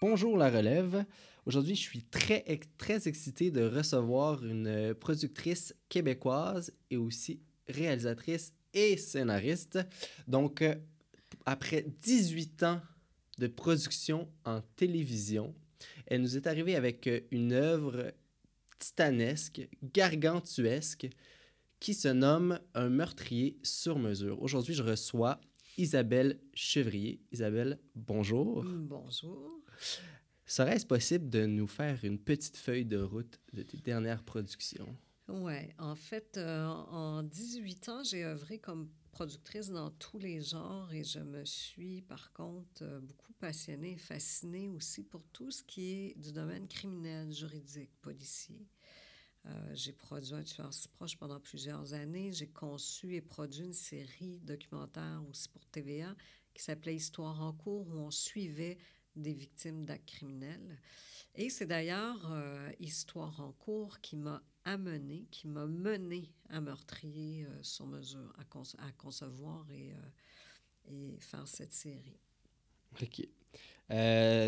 Bonjour la relève. Aujourd'hui, je suis très, très excité de recevoir une productrice québécoise et aussi réalisatrice et scénariste. Donc, euh, après 18 ans de production en télévision, elle nous est arrivée avec une œuvre titanesque, gargantuesque, qui se nomme Un meurtrier sur mesure. Aujourd'hui, je reçois Isabelle Chevrier. Isabelle, bonjour. Bonjour. Serait-ce possible de nous faire une petite feuille de route de tes dernières productions? Oui, en fait, euh, en 18 ans, j'ai œuvré comme productrice dans tous les genres et je me suis, par contre, euh, beaucoup passionnée et fascinée aussi pour tout ce qui est du domaine criminel, juridique, policier. Euh, j'ai produit un tueur si proche pendant plusieurs années. J'ai conçu et produit une série documentaire aussi pour TVA qui s'appelait Histoire en cours, où on suivait des victimes d'actes criminels. Et c'est d'ailleurs euh, Histoire en cours qui m'a amené, qui m'a mené à meurtrier euh, sur mesure, à, à concevoir et, et, faire cette série. OK.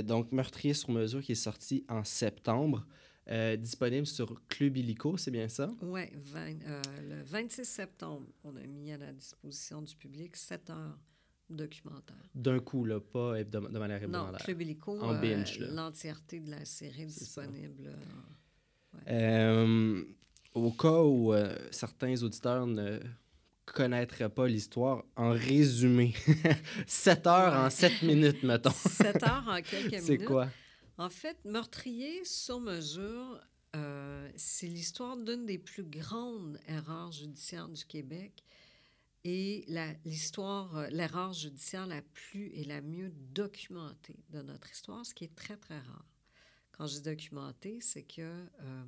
donc, Meurtrier sur mesure qui est sorti en septembre. Euh, disponible sur Club Illico, c'est bien ça? Oui, euh, le 26 septembre, on a mis à la disposition du public 7 heures documentaire. D'un coup, là, pas de manière hebdomadaire. Non, Club Illico, en euh, binge, l'entièreté de la série disponible. au cas où certains auditeurs ne connaîtraient pas l'histoire, en résumé, 7 heures en 7 minutes, mettons. 7 heures en quelques minutes. C'est quoi? En fait, Meurtrier sur mesure, euh, c'est l'histoire d'une des plus grandes erreurs judiciaires du Québec et l'histoire, euh, l'erreur judiciaire la plus et la mieux documentée de notre histoire, ce qui est très, très rare. Quand je dis documenté, c'est que euh,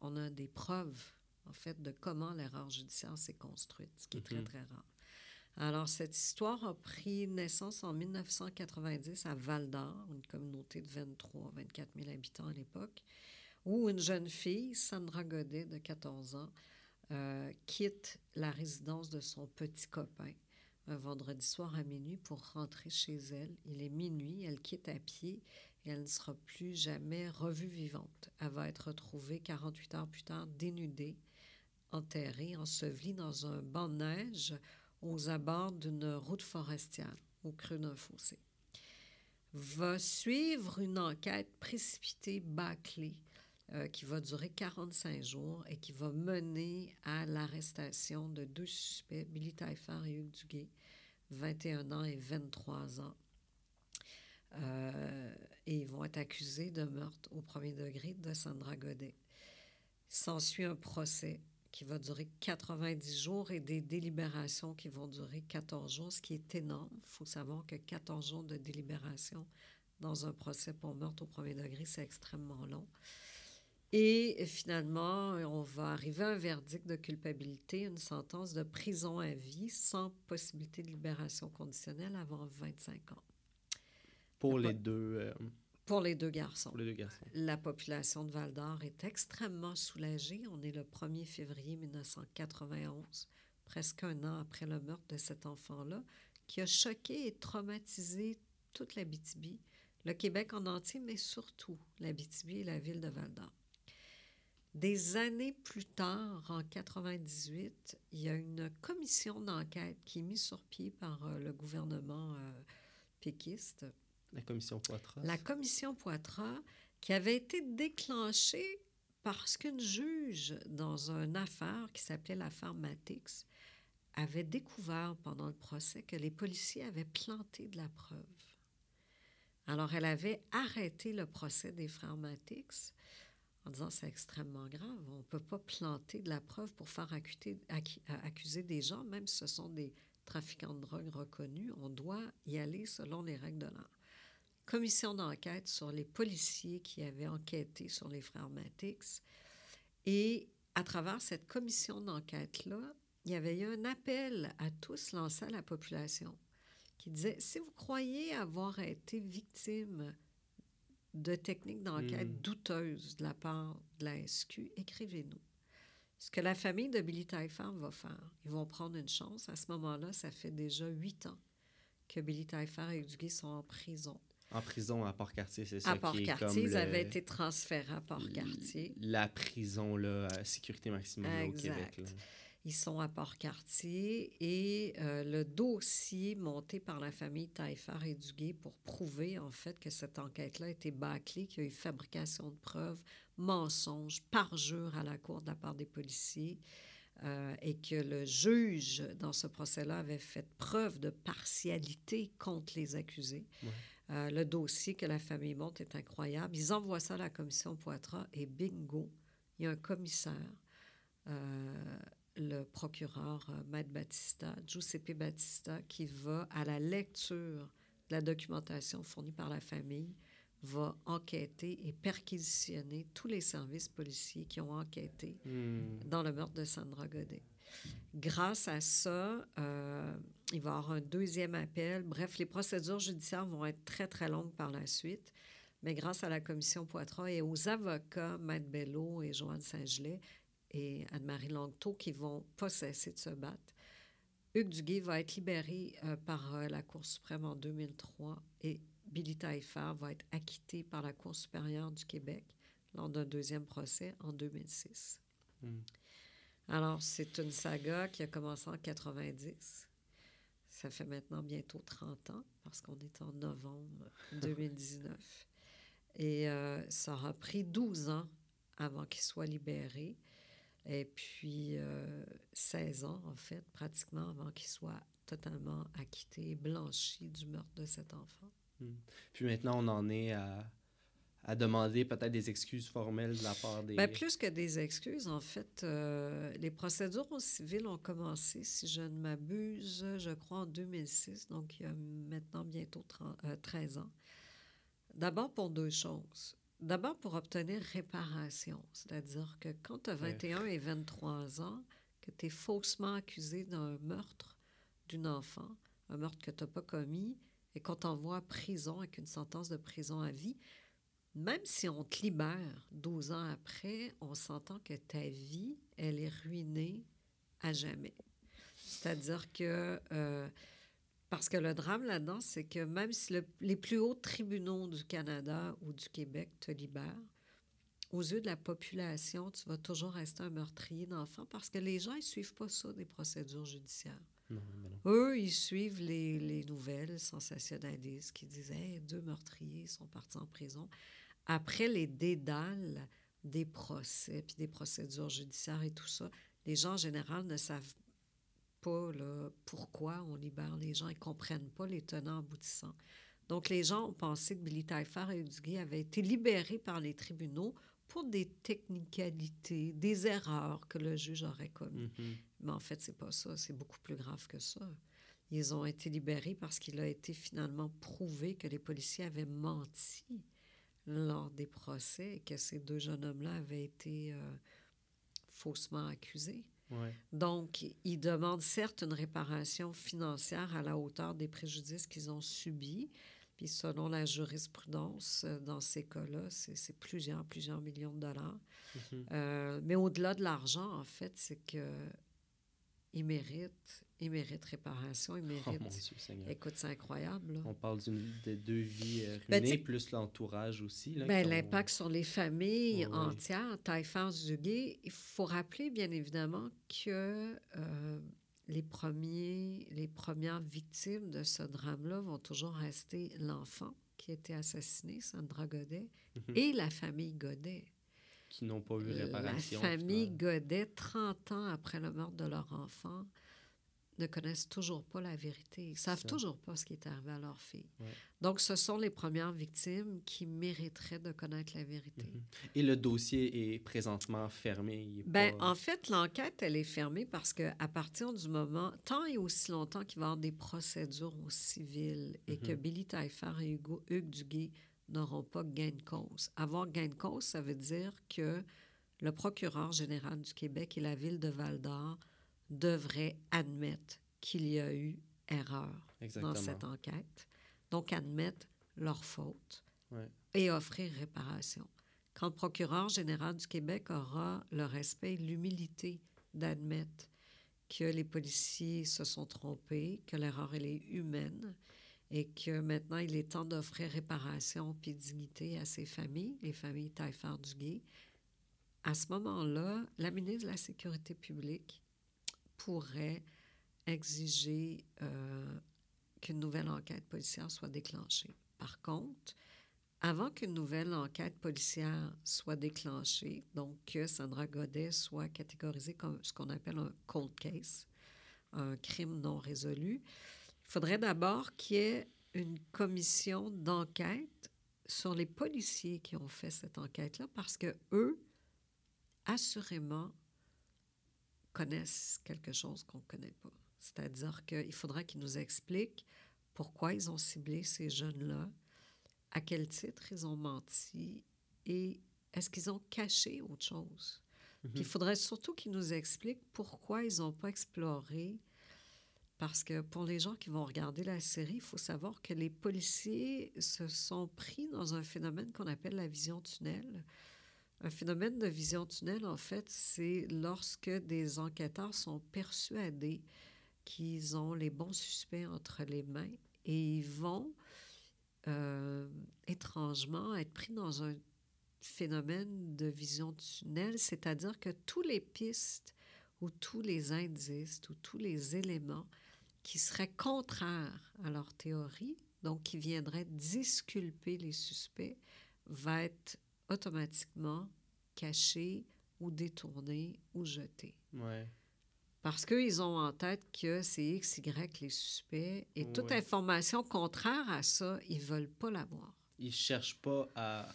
on a des preuves, en fait, de comment l'erreur judiciaire s'est construite, ce qui est très, mm-hmm. très rare. Alors, cette histoire a pris naissance en 1990 à Val d'Or, une communauté de 23-24 000 habitants à l'époque, où une jeune fille, Sandra Godet, de 14 ans, euh, quitte la résidence de son petit copain un vendredi soir à minuit pour rentrer chez elle. Il est minuit, elle quitte à pied et elle ne sera plus jamais revue vivante. Elle va être retrouvée 48 heures plus tard dénudée, enterrée, ensevelie dans un banc de neige aux abords d'une route forestière au creux d'un fossé. Va suivre une enquête précipitée, bâclée, euh, qui va durer 45 jours et qui va mener à l'arrestation de deux suspects, Billy Taillefer et Hugues Duguay, 21 ans et 23 ans. Euh, et ils vont être accusés de meurtre au premier degré de Sandra Godet. S'ensuit un procès qui va durer 90 jours et des délibérations qui vont durer 14 jours, ce qui est énorme. Il faut savoir que 14 jours de délibération dans un procès pour meurtre au premier degré, c'est extrêmement long. Et finalement, on va arriver à un verdict de culpabilité, une sentence de prison à vie sans possibilité de libération conditionnelle avant 25 ans. Pour les deux. Euh, pour les deux garçons. Pour les deux garçons. La population de Val d'Or est extrêmement soulagée. On est le 1er février 1991, presque un an après le meurtre de cet enfant-là, qui a choqué et traumatisé toute la BTB, le Québec en entier, mais surtout la BTB et la ville de Val d'Or. Des années plus tard, en 98, il y a une commission d'enquête qui est mise sur pied par euh, le gouvernement euh, péquiste la commission Poitras. La commission Poitras, qui avait été déclenchée parce qu'une juge, dans une affaire qui s'appelait l'affaire Matix, avait découvert pendant le procès que les policiers avaient planté de la preuve. Alors, elle avait arrêté le procès des frères Matix en disant c'est extrêmement grave. On ne peut pas planter de la preuve pour faire accuser, accuser des gens, même si ce sont des trafiquants de drogue reconnus. On doit y aller selon les règles de l'art commission d'enquête sur les policiers qui avaient enquêté sur les frères Matix. Et à travers cette commission d'enquête-là, il y avait eu un appel à tous lancé à la population qui disait, si vous croyez avoir été victime de techniques d'enquête hmm. douteuses de la part de la SQ, écrivez-nous. Ce que la famille de Billy Taillefer va faire, ils vont prendre une chance. À ce moment-là, ça fait déjà huit ans que Billy Taillefer et Duguay sont en prison. En prison à Port-Cartier, c'est ça À Port-Cartier, ils le- avaient été transférés à Port-Cartier. La prison, là, à sécurité maximum là, au. Québec. là. Ils sont à Port-Cartier et euh, le dossier monté par la famille Taillefer et Duguay pour prouver en fait que cette enquête-là a été bâclée, qu'il y a eu fabrication de preuves, mensonge, parjure à la cour de la part des policiers euh, et que le juge dans ce procès-là avait fait preuve de partialité contre les accusés. Ouais. Euh, le dossier que la famille monte est incroyable. Ils envoient ça à la commission Poitras et bingo, il y a un commissaire euh, le procureur euh, Maître Battista, Giuseppe Battista, qui va à la lecture de la documentation fournie par la famille, va enquêter et perquisitionner tous les services policiers qui ont enquêté Hmm. dans le meurtre de Sandra Godet. Grâce à ça, euh, il va y avoir un deuxième appel. Bref, les procédures judiciaires vont être très, très longues par la suite. Mais grâce à la commission Poitras et aux avocats, Maître Bello et Joanne Saint-Gelais et Anne-Marie Langteau, qui vont pas cesser de se battre, Hugues Duguay va être libéré euh, par euh, la Cour suprême en 2003 et Billy Taillefer va être acquitté par la Cour supérieure du Québec lors d'un deuxième procès en 2006. Hmm. Alors, c'est une saga qui a commencé en 90. Ça fait maintenant bientôt 30 ans, parce qu'on est en novembre 2019. Et euh, ça aura pris 12 ans avant qu'il soit libéré. Et puis, euh, 16 ans, en fait, pratiquement, avant qu'il soit totalement acquitté blanchi du meurtre de cet enfant. Puis maintenant, on en est à, à demander peut-être des excuses formelles de la part des... Bien, plus que des excuses, en fait, euh, les procédures au civil ont commencé, si je ne m'abuse, je crois en 2006, donc il y a maintenant bientôt 30 euh, 13 ans. D'abord pour deux choses. D'abord pour obtenir réparation, c'est-à-dire que quand tu as Ouais. 21 et 23 ans, que tu es faussement accusé d'un meurtre d'une enfant, un meurtre que tu n'as pas commis, et qu'on t'envoie à prison avec une sentence de prison à vie, même si on te libère 12 ans après, on s'entend que ta vie, elle est ruinée à jamais. C'est-à-dire que, euh, parce que le drame là-dedans, c'est que même si le- les plus hauts tribunaux du Canada ou du Québec te libèrent, aux yeux de la population, tu vas toujours rester un meurtrier d'enfants parce que les gens, ils suivent pas ça des procédures judiciaires. Non. Eux, ils suivent les, les nouvelles sensationnalistes qui disaient Hey, deux meurtriers sont partis en prison. Après les dédales des procès, puis des procédures judiciaires et tout ça, les gens en général ne savent pas là, pourquoi on libère les gens. Ils ne comprennent pas les tenants aboutissants. Donc, les gens ont pensé que Billy Taillefer et Duguay avaient été libérés par les tribunaux pour des technicalités, des erreurs que le juge aurait commises. Mhm. Mais en fait, c'est pas ça. C'est beaucoup plus grave que ça. Ils ont été libérés parce qu'il a été finalement prouvé que les policiers avaient menti lors des procès et que ces deux jeunes hommes-là avaient été euh, faussement accusés. Ouais. Donc, ils demandent certes une réparation financière à la hauteur des préjudices qu'ils ont subis. Puis selon la jurisprudence, euh, dans ces cas-là, c'est plusieurs, plusieurs millions de dollars. Mhm. Euh, mais au-delà de l'argent, en fait, c'est que ils méritent, ils méritent réparation, ils Oh méritent. mon Dieu Seigneur. Écoute, c'est incroyable. là. On parle d'une- de deux vies euh, Ben, ruinées, plus l'entourage aussi. là, Ben, L'impact sur les familles entières, Taillefer Duguay, il faut rappeler bien évidemment que euh, les, premiers, les premières victimes de ce drame-là vont toujours rester l'enfant qui a été assassiné, Sandra Godet, Mhm. et la famille Godet. qui n'ont pas eu La réparation. famille finalement. Godet, 30 ans après le meurtre de leur enfant, ne connaissent toujours pas la vérité. Ils savent Ça. toujours pas ce qui est arrivé à leur fille. Ouais. Donc, ce sont les premières victimes qui mériteraient de connaître la vérité. Mhm. Et le dossier est présentement fermé. est Ben, pas- en fait, l'enquête, elle est fermée parce qu'à partir du moment, tant et aussi longtemps qu'il va y avoir des procédures au civil et que Mhm. Billy Taillefer et Hugo, Hugues Duguay n'auront pas gain de cause. Avoir gain de cause, ça veut dire que le procureur général du Québec et la ville de Val-d'Or devraient admettre qu'il y a eu erreur Exactement. dans cette enquête. Donc, admettre leur faute Ouais. et offrir réparation. Quand le procureur général du Québec aura le respect et l'humilité d'admettre que les policiers se sont trompés, que l'erreur elle est humaine et que maintenant il est temps d'offrir réparation puis dignité à ces familles, les familles Taillefer-Duguay, à ce moment-là, la ministre de la Sécurité publique pourrait exiger euh, qu'une nouvelle enquête policière soit déclenchée. Par contre, avant qu'une nouvelle enquête policière soit déclenchée, donc que Sandra Godet soit catégorisée comme ce qu'on appelle un cold case, un crime non résolu, il faudrait d'abord qu'il y ait une commission d'enquête sur les policiers qui ont fait cette enquête-là, parce que eux, assurément, connaissent quelque chose qu'on ne connaît pas. C'est-à-dire qu'il faudra qu'ils nous expliquent pourquoi ils ont ciblé ces jeunes-là, à quel titre ils ont menti et est-ce qu'ils ont caché autre chose. il Mhm. faudrait surtout qu'ils nous expliquent pourquoi ils n'ont pas exploré. Parce que pour les gens qui vont regarder la série, il faut savoir que les policiers se sont pris dans un phénomène qu'on appelle la vision tunnel. Un phénomène de vision tunnel, en fait, c'est lorsque des enquêteurs sont persuadés qu'ils ont les bons suspects entre les mains et ils vont euh, étrangement être pris dans un phénomène de vision tunnel, c'est-à-dire que tous les pistes ou tous les indices ou tous les éléments qui seraient contraires à leur théorie, donc qui viendraient disculper les suspects, va être automatiquement cachés ou détournés ou jetés. Ouais. Parce qu'ils ont en tête que c'est X, Y les suspects et toute Ouais. information contraire à ça, ils ne veulent pas l'avoir. Ils cherchent pas à.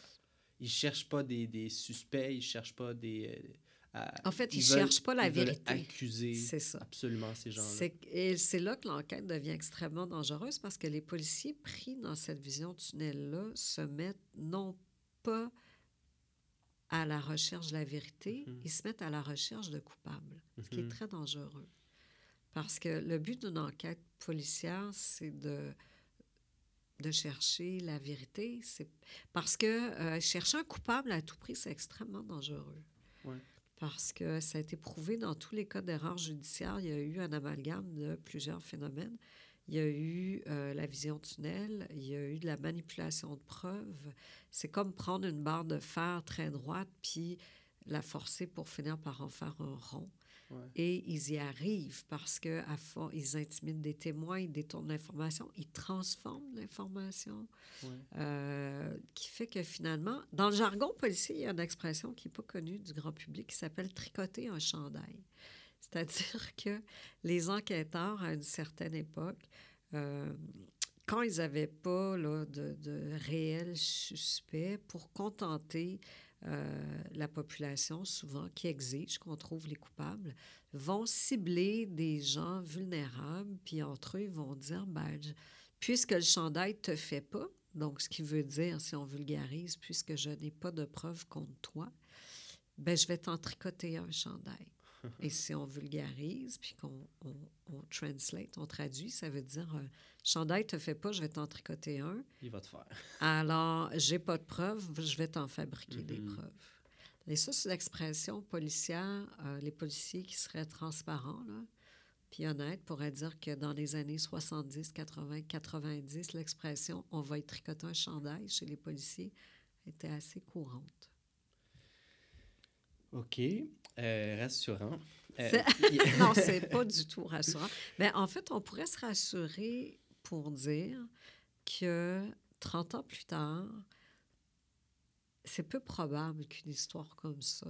Ils cherchent pas des, des suspects, ils cherchent pas des. euh, à- En fait, ils veulent- cherchent pas la ils vérité. accuser C'est ça. absolument ces gens-là. C'est- Et c'est là que l'enquête devient extrêmement dangereuse parce que les policiers pris dans cette vision tunnel-là se mettent non pas à la recherche de la vérité, ils se mettent à la recherche de coupables, ce qui est Mhm. très dangereux. Parce que le but d'une enquête policière, c'est de, de chercher la vérité. Parce que euh, chercher un coupable à tout prix, c'est extrêmement dangereux. Ouais. Parce que ça a été prouvé dans tous les cas d'erreur judiciaire, il y a eu un amalgame de plusieurs phénomènes. Il y a eu euh, la vision tunnel, il y a eu de la manipulation de preuves. C'est comme prendre une barre de fer très droite puis la forcer pour finir par en faire un rond. Ouais. Et ils y arrivent parce que à fond, ils intimident des témoins, ils détournent l'information, ils transforment l'information, Ouais. euh, qui fait que finalement, dans le jargon policier, il y a une expression qui n'est pas connue du grand public qui s'appelle tricoter un chandail. C'est-à-dire que les enquêteurs, à une certaine époque, euh, quand ils n'avaient pas de, réels suspects pour contenter euh, la population, souvent, qui exige qu'on trouve les coupables, vont cibler des gens vulnérables, puis entre eux, ils vont dire, ben, puisque le chandail ne te fait pas, donc ce qui veut dire, si on vulgarise, puisque je n'ai pas de preuves contre toi, ben, je vais t'en tricoter un chandail. Et si on vulgarise, puis qu'on on, on translate, on traduit, ça veut dire euh, chandail te fait pas, je vais t'en tricoter un. Il va te faire. Alors, j'ai pas de preuves, je vais t'en fabriquer des Mhm. preuves. Et ça, c'est l'expression policière. euh, les policiers qui seraient transparents, là, puis honnêtes, pourraient dire que dans les années 70, 80, 90, l'expression on va y tricoter un chandail chez les policiers était assez courante. OK. Euh, rassurant. Euh, non, c'est pas du tout rassurant. Mais en fait, on pourrait se rassurer pour dire que 30 ans plus tard, c'est peu probable qu'une histoire comme ça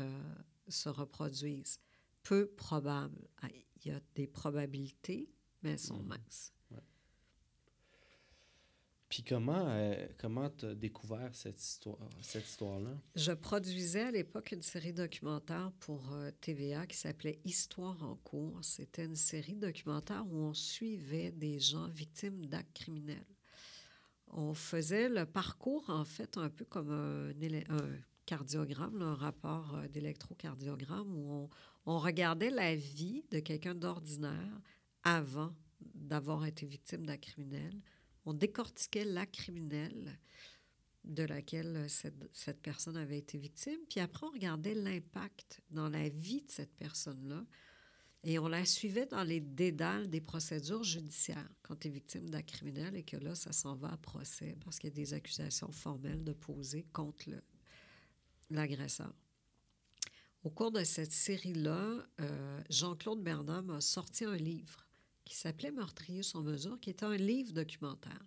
euh, se reproduise. Peu probable. Ah, Il y a des probabilités, mais elles sont Mhm. minces. Puis comment euh, comment t'as découvert cette histoire cette histoire-là? Je produisais à l'époque une série documentaire pour euh, TVA qui s'appelait Histoire en cours. C'était une série documentaire où on suivait des gens victimes d'actes criminels. On faisait le parcours, en fait, un peu comme un, un cardiogramme, un rapport euh, d'électrocardiogramme, où on, on regardait la vie de quelqu'un d'ordinaire avant d'avoir été victime d'actes criminels. On décortiquait l'acte criminel de laquelle cette, cette personne avait été victime. Puis après, on regardait l'impact dans la vie de cette personne-là. Et on la suivait dans les dédales des procédures judiciaires quand tu es victime d'un criminel et que là, ça s'en va à procès parce qu'il y a des accusations formelles de poser contre l'agresseur. Au cours de cette série-là, euh, Jean-Claude Bernard a sorti un livre qui s'appelait Meurtrier sur mesure, qui était un livre documentaire.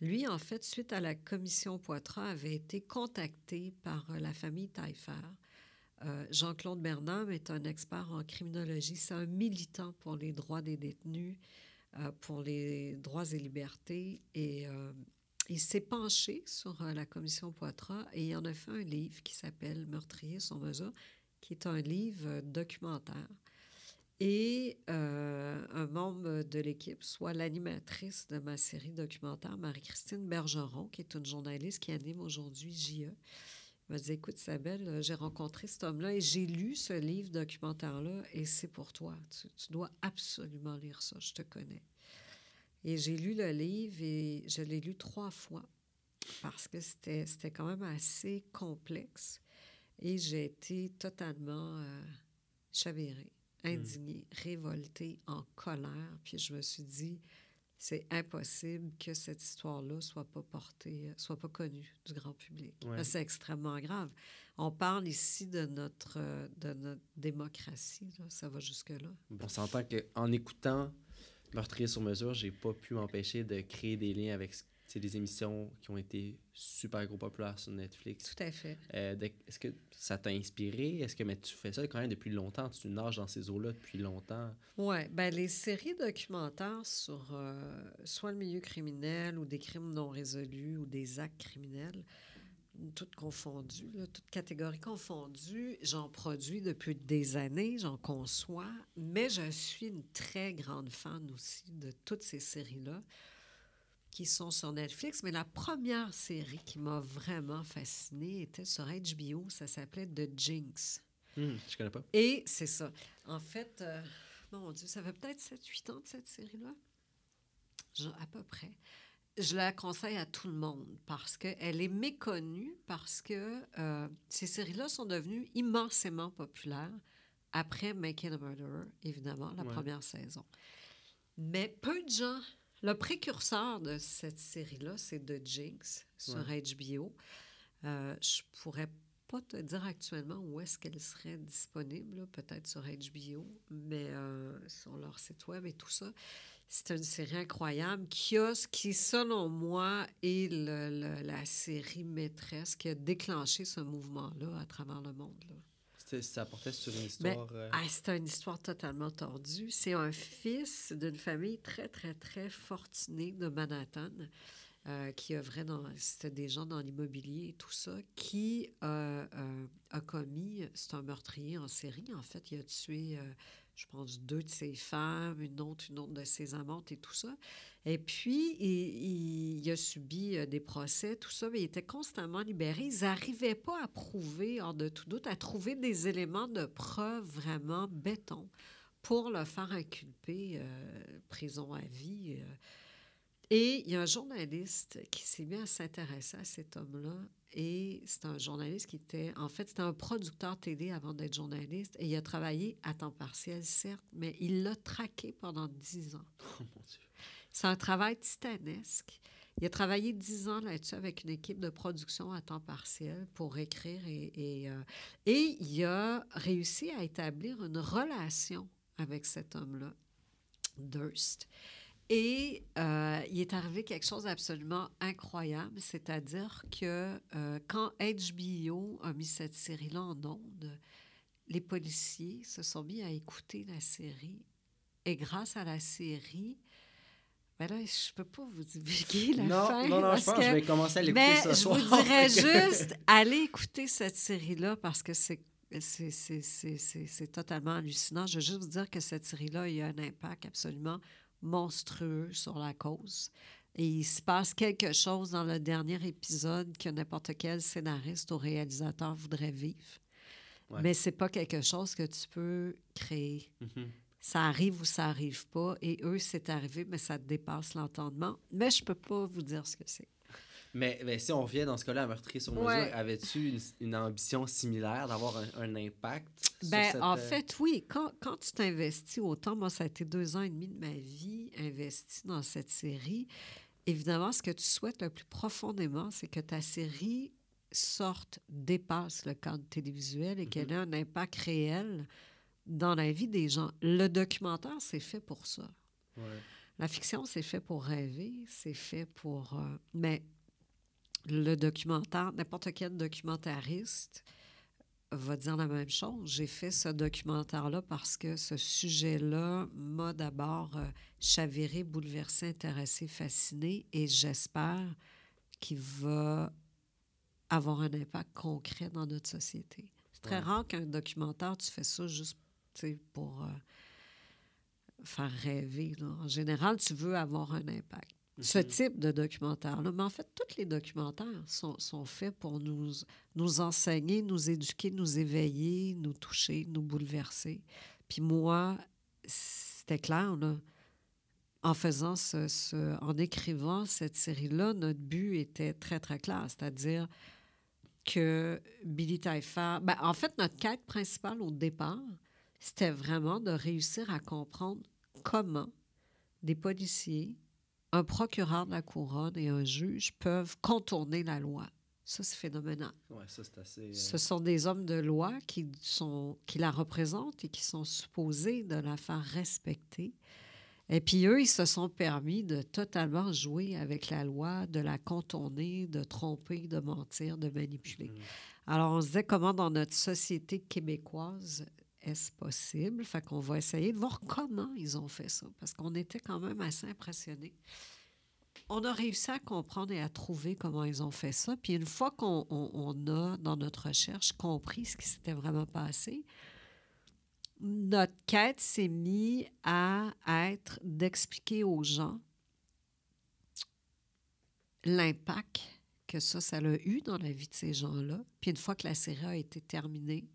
Lui, en fait, suite à la commission Poitras, avait été contacté par euh, la famille Taillefer euh, Jean-Claude Bernard est un expert en criminologie. C'est un militant pour les droits des détenus, euh, pour les droits et libertés. Et il s'est penché sur la commission Poitras et il en a fait un livre qui s'appelle Meurtrier sur mesure, qui est un livre documentaire. Et un membre de l'équipe, soit l'animatrice de ma série documentaire, Marie-Christine Bergeron, qui est une journaliste qui anime aujourd'hui JE, m'a dit Écoute, Isabelle, euh, j'ai rencontré cet homme-là et j'ai lu ce livre documentaire-là et c'est pour toi. Tu, dois absolument lire ça, je te connais. Et j'ai lu le livre et je l'ai lu trois fois parce que c'était, c'était quand même assez complexe et j'ai été totalement euh, chavirée, indignée, révoltée, en colère. Puis je me suis dit c'est impossible que cette histoire-là soit pas portée, euh, soit pas connue du grand public. C'est extrêmement grave. On parle ici de notre, euh, de notre démocratie. Ça va jusque-là. On s'entend qu'en écoutant Meurtrier sur mesure, j'ai pas pu m'empêcher de créer des liens avec c'est des émissions qui ont été super gros populaires sur Netflix. Tout à fait. Euh, Est-ce que ça t'a inspiré? Est-ce que mais tu fais ça quand même depuis longtemps? Tu nages dans ces eaux-là depuis longtemps? Oui. Ben, les séries documentaires sur euh, soit le milieu criminel ou des crimes non résolus ou des actes criminels, toutes confondues, toutes catégories confondues, j'en produis depuis des années, j'en conçois, mais je suis une très grande fan aussi de toutes ces séries-là qui sont sur Netflix, mais la première série qui m'a vraiment fascinée était sur HBO. Ça s'appelait The Jinx. Hmm, je connais pas. Et c'est ça. En fait, euh, mon Dieu, ça fait peut-être 7-8 ans de cette série-là. À peu près. Je la conseille à tout le monde parce qu'elle est méconnue, parce que euh, ces séries-là sont devenues immensément populaires après Making a Murderer, évidemment, la première saison. Mais peu de gens le précurseur de cette série-là, c'est The Jinx sur HBO. Euh, je pourrais pas te dire actuellement où est-ce qu'elle serait disponible, peut-être sur HBO, mais euh, sur leur site web et tout ça. C'est une série incroyable qui, a, qui selon moi, est la série maîtresse qui a déclenché ce mouvement-là à travers le monde. Là. Ça portait sur une histoire. Euh, ah, c'est une histoire totalement tordue. C'est un fils d'une famille très, très, très fortunée de Manhattan. Euh, qui œuvrait dans. C'était des gens dans l'immobilier et tout ça, qui euh, a commis. C'est un meurtrier en série, en fait. Il a tué je pense, deux de ses femmes, une autre, une autre de ses amantes et tout ça. Et puis, il, a subi euh, des procès, tout ça, mais il était constamment libéré. Ils n'arrivaient pas à prouver, hors de tout doute, à trouver des éléments de preuve vraiment béton pour le faire inculper, euh, prison à vie. Euh. Et il y a un journaliste qui s'est mis à s'intéresser à cet homme-là et c'est un journaliste qui était, en fait, c'était un producteur télé avant d'être journaliste. Et il a travaillé à temps partiel, certes, mais il l'a traqué pendant dix ans. Oh mon Dieu. C'est un travail titanesque. Il a travaillé dix ans là-dessus avec une équipe de production à temps partiel pour écrire et, et, euh, il a réussi à établir une relation avec cet homme-là, Durst. Et euh, il est arrivé quelque chose d'absolument incroyable, c'est-à-dire que euh, quand HBO a mis cette série-là en onde, les policiers se sont mis à écouter la série. Et grâce à la série, ben là, je peux pas vous divulguer la non, fin. Non, non, je pense que je vais commencer à l'écouter ce soir. Je vous dirais juste, allez écouter cette série-là parce que c'est c'est totalement hallucinant. Je veux juste vous dire que cette série-là, il y a un impact absolument monstrueux sur la cause. Et il se passe quelque chose dans le dernier épisode que n'importe quel scénariste ou réalisateur voudrait vivre. Mais c'est pas quelque chose que tu peux créer. Mm-hmm. Ça arrive ou ça arrive pas. Et eux, c'est arrivé, mais ça dépasse l'entendement. Mais je peux pas vous dire ce que c'est. Mais, mais, si on revient dans ce cas-là à Meurtrier sur mesure, avais-tu une, ambition similaire d'avoir un, impact sur Ben, cette, en euh, fait, oui. Quand, quand tu t'investis autant, moi, ça a été deux ans et demi de ma vie investi dans cette série. Évidemment, ce que tu souhaites le plus profondément, c'est que ta série sorte, dépasse le cadre télévisuel et qu'elle ait un impact réel dans la vie des gens. Le documentaire, c'est fait pour ça. ouais. La fiction, c'est fait pour rêver, c'est fait pour... euh, mais le documentaire, n'importe quel documentariste va dire la même chose. J'ai fait ce documentaire-là parce que ce sujet-là m'a d'abord euh, chaviré, bouleversé, intéressé, fasciné et j'espère qu'il va avoir un impact concret dans notre société. C'est très Ouais. rare qu'un documentaire, tu fais ça juste pour... euh, faire rêver. là. En général, tu veux avoir un impact. Ce Mhm. type de documentaire-là. Mais en fait, tous les documentaires sont, sont faits pour nous, nous enseigner, nous éduquer, nous éveiller, nous toucher, nous bouleverser. Puis moi, c'était clair, là. En faisant ce, ce- en écrivant cette série-là, notre but était très, très clair. C'est-à-dire que Billy Taillefer... Ben, en fait, notre quête principale au départ, c'était vraiment de réussir à comprendre comment des policiers, un procureur de la couronne et un juge peuvent contourner la loi. Ça, c'est phénoménal. Ouais, ça, c'est assez. euh, Ce sont des hommes de loi qui, sont, qui la représentent et qui sont supposés de la faire respecter. Et puis eux, ils se sont permis de totalement jouer avec la loi, de la contourner, de tromper, de mentir, de manipuler. Mhm. Alors on se disait comment dans notre société québécoise est-ce possible? Fait qu'on va essayer de voir comment ils ont fait ça, parce qu'on était quand même assez impressionnés. On a réussi à comprendre et à trouver comment ils ont fait ça. Puis une fois qu'on on- on a, dans notre recherche, compris ce qui s'était vraiment passé, notre quête s'est mise à être d'expliquer aux gens l'impact que ça, ça a eu dans la vie de ces gens-là. Puis une fois que la série a été terminée,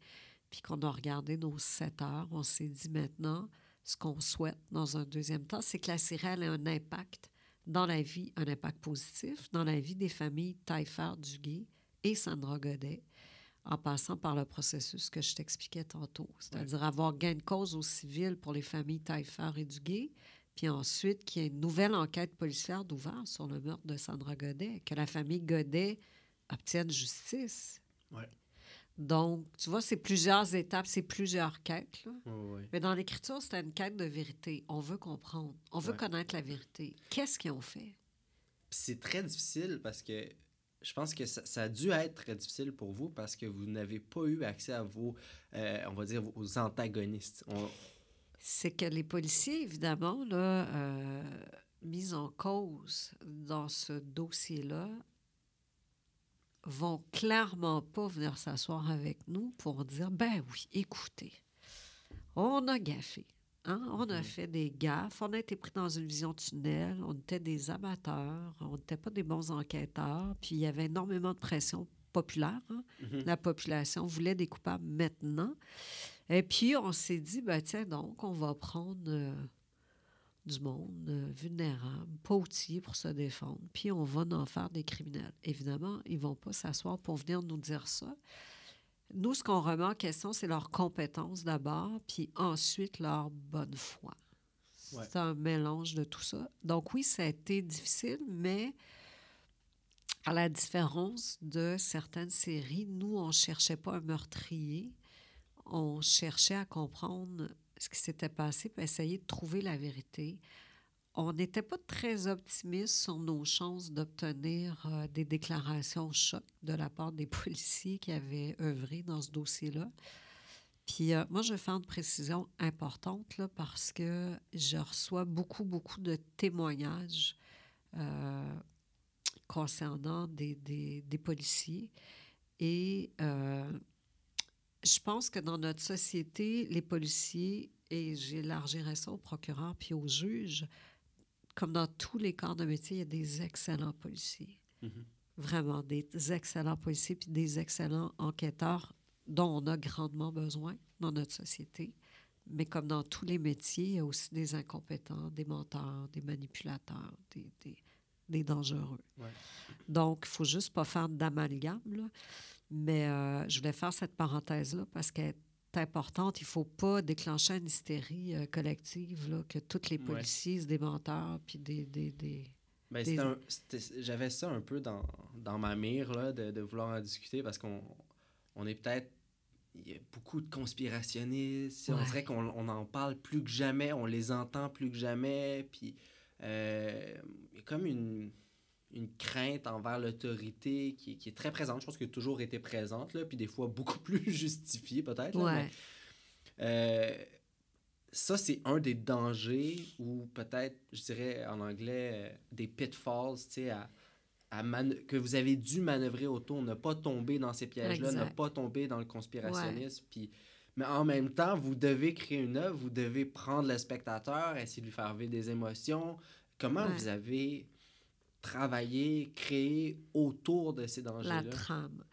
puis qu'on a regardé nos sept heures, on s'est dit maintenant, ce qu'on souhaite dans un deuxième temps, c'est que la elle ait un impact dans la vie, un impact positif, dans la vie des familles Taillefer, Duguay et Sandra Godet, en passant par le processus que je t'expliquais tantôt, c'est-à-dire avoir gain de cause au civil pour les familles Taillefer et Duguay, puis ensuite qu'il y ait une nouvelle enquête policière d'ouvert sur le meurtre de Sandra Godet, que la famille Godet obtienne justice. Ouais. Donc, tu vois, c'est plusieurs étapes, c'est plusieurs quêtes. là. Mais dans l'écriture, c'était une quête de vérité. On veut comprendre. On veut Ouais. connaître la vérité. Qu'est-ce qu'ils ont fait? C'est très difficile parce que je pense que ça, ça a dû être très difficile pour vous parce que vous n'avez pas eu accès à vos, euh, on va dire, vos antagonistes. On- C'est que les policiers, évidemment, là, euh, mis en cause dans ce dossier-là, vont clairement pas venir s'asseoir avec nous pour dire ben oui, écoutez, on a gaffé. hein, On a fait des gaffes, on a été pris dans une vision tunnel, on était des amateurs, on n'était pas des bons enquêteurs, puis il y avait énormément de pression populaire. hein? Mhm. La population voulait des coupables maintenant. Et puis, on s'est dit, ben, tiens, donc, on va prendre euh, du monde euh, vulnérable, pas outillé pour se défendre, puis on va en faire des criminels. Évidemment, ils vont pas s'asseoir pour venir nous dire ça. Nous, ce qu'on remet en question, c'est leur compétence d'abord, puis ensuite leur bonne foi. Ouais. C'est un mélange de tout ça. Donc oui, ça a été difficile, mais à la différence de certaines séries, nous, on ne cherchait pas un meurtrier. On cherchait à comprendre ce qui s'était passé puis essayer de trouver la vérité. On n'était pas très optimiste sur nos chances d'obtenir euh, des déclarations choc de la part des policiers qui avaient œuvré dans ce dossier-là. Puis euh, moi, je vais faire une précision importante là, parce que je reçois beaucoup, beaucoup de témoignages euh, concernant des, des- des policiers. Et je pense que dans notre société, les policiers, et j'élargirais ça aux procureurs puis aux juges, comme dans tous les corps de métier, il y a des excellents policiers. Mhm. Vraiment, des excellents policiers puis des excellents enquêteurs dont on a grandement besoin dans notre société. Mais comme dans tous les métiers, il y a aussi des incompétents, des menteurs, des manipulateurs, des, des- des dangereux. Ouais. Donc, il faut juste pas faire d'amalgame. Mais euh, je voulais faire cette parenthèse-là parce qu'elle est importante. Il ne faut pas déclencher une hystérie euh, collective, là, que tous les Ouais. policiers des menteurs, puis des... des, des... Ben, Des- un- J'avais ça un peu dans, dans ma mire là, de, de vouloir en discuter parce qu'on on est peut-être. Il y a beaucoup de conspirationnistes. On dirait qu'on on en parle plus que jamais, on les entend plus que jamais. Puis euh, il y a comme une, une crainte envers l'autorité qui, qui est très présente. Je pense qu'elle a toujours été présente, là, puis des fois beaucoup plus justifiée peut-être. Ouais. euh, ça, c'est un des dangers ou peut-être, je dirais en anglais, euh, des pitfalls, tu sais, à, que vous avez dû manœuvrer autour, ne pas tomber dans ces pièges-là, ne pas tomber dans le conspirationnisme. Puis, mais en même temps, vous devez créer une œuvre, vous devez prendre le spectateur, essayer de lui faire vivre des émotions. Comment Ouais. vous avez travaillé, créé autour de ces la dangers-là? trame.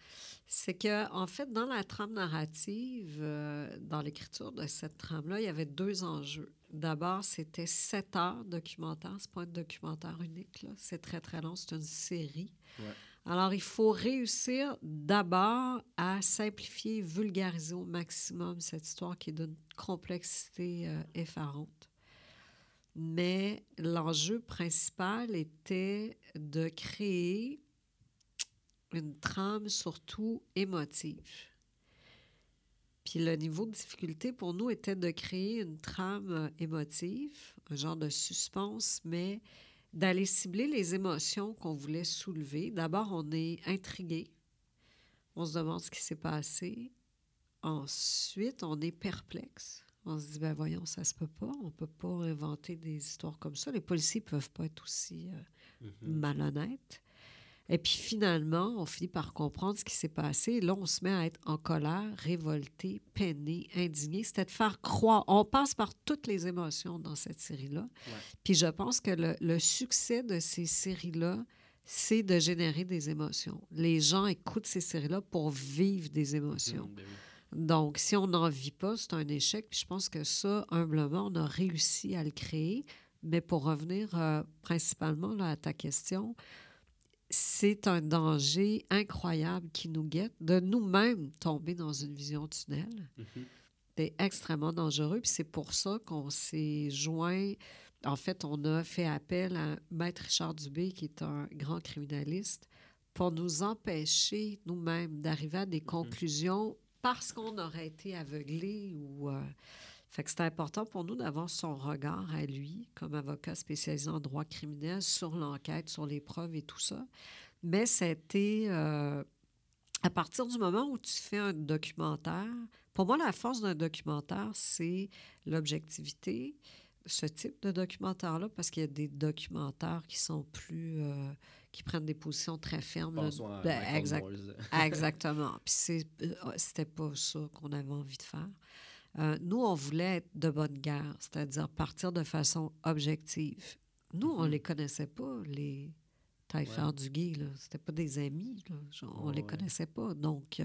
C'est que, en fait, dans la trame narrative, euh, dans l'écriture de cette trame-là, il y avait deux enjeux. D'abord, c'était sept heures documentaire. C'est pas un documentaire unique. C'est très, très long. C'est une série. Ouais. Alors, il faut réussir d'abord à simplifier, vulgariser au maximum cette histoire qui est d'une complexité euh, effarante. Mais l'enjeu principal était de créer une trame surtout émotive. Puis le niveau de difficulté pour nous était de créer une trame émotive, un genre de suspense, mais d'aller cibler les émotions qu'on voulait soulever. D'abord, on est intrigué. On se demande ce qui s'est passé. Ensuite, on est perplexe. On se dit, ben voyons, ça se peut pas. On peut pas inventer des histoires comme ça. Les policiers peuvent pas être aussi euh, Mhm. malhonnêtes. Et puis finalement, on finit par comprendre ce qui s'est passé. Là, on se met à être en colère, révolté, peiné, indigné. C'était de faire croire. On passe par toutes les émotions dans cette série-là. Ouais. Puis je pense que le, le succès de ces séries-là, c'est de générer des émotions. Les gens écoutent ces séries-là pour vivre des émotions. Mhm, ben oui. Donc, si on n'en vit pas, c'est un échec. Puis je pense que ça, humblement, on a réussi à le créer. Mais pour revenir euh, principalement là, à ta question, c'est un danger incroyable qui nous guette de nous-mêmes tomber dans une vision tunnel. Mhm. C'est extrêmement dangereux. Puis c'est pour ça qu'on s'est joint. En fait, on a fait appel à Maître Richard Dubé, qui est un grand criminaliste, pour nous empêcher nous-mêmes d'arriver à des conclusions parce qu'on aurait été aveuglés ou. euh, Fait que c'est important pour nous d'avoir son regard à lui, comme avocat spécialisé en droit criminel, sur l'enquête, sur les preuves et tout ça. Mais c'était euh, à partir du moment où tu fais un documentaire, pour moi, la force d'un documentaire, c'est l'objectivité, ce type de documentaire-là, parce qu'il y a des documentaires qui sont plus. euh, qui prennent des positions très fermes. là. Pensons à Ben, exact-. Exactement. Puis euh, c'était pas ça qu'on avait envie de faire. Euh, nous, on voulait être de bonne guerre, c'est-à-dire partir de façon objective. Nous, on Mhm. les connaissait pas, les Taillefer du Guy. C'était pas des amis. Là. Genre, on Ouais, les ouais. connaissait pas. Donc, euh,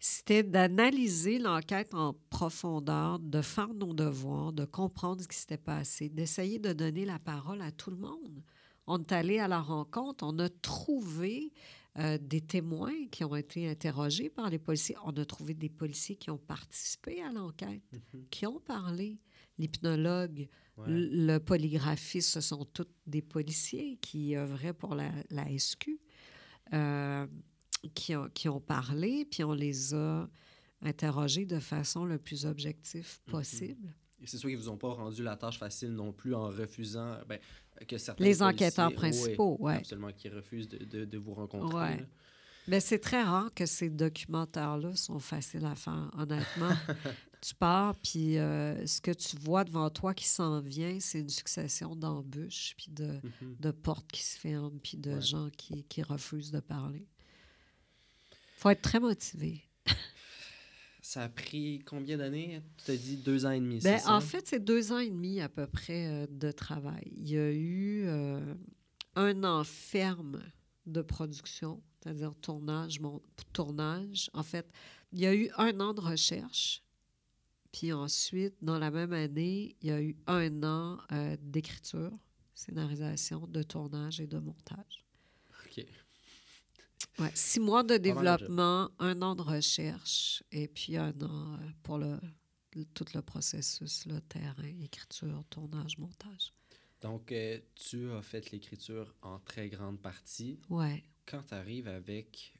c'était d'analyser l'enquête en profondeur, de faire nos devoirs, de comprendre ce qui s'était passé, d'essayer de donner la parole à tout le monde. On est allé à la rencontre, on a trouvé euh, des témoins qui ont été interrogés par les policiers. On a trouvé des policiers qui ont participé à l'enquête, Mhm. qui ont parlé. L'hypnologue, Ouais. le polygraphiste, ce sont tous des policiers qui œuvraient pour la, la SQ, euh, qui, ont, qui ont parlé, puis on les a interrogés de façon le plus objective Mhm. possible. Et C'est sûr qu'ils vous ont pas rendu la tâche facile non plus en refusant ben, que certains Les enquêteurs Oui, principaux, ouais. Absolument, qui refusent de, de, de vous rencontrer. Ouais. Mais c'est très rare que ces documentaires-là sont faciles à faire, honnêtement. tu pars, puis euh, ce que tu vois devant toi qui s'en vient, c'est une succession d'embûches, puis de, Mhm. de portes qui se ferment, puis de Ouais. gens qui, qui refusent de parler. faut être très motivé. Ça a pris combien d'années? Tu t'as dit deux ans et demi, Ben, ça? en fait, c'est deux ans et demi à peu près euh, de travail. Il y a eu euh, un an ferme de production, c'est-à-dire tournage, mon, tournage. En fait, il y a eu un an de recherche. Puis ensuite, dans la même année, il y a eu un an euh, d'écriture, scénarisation, de tournage et de montage. OK. Ouais, six mois de développement, un an de recherche et puis un an euh, pour le, le- tout le processus, le terrain, écriture, tournage, montage. Donc, euh, tu as fait l'écriture en très grande partie. Ouais. Quand tu arrives avec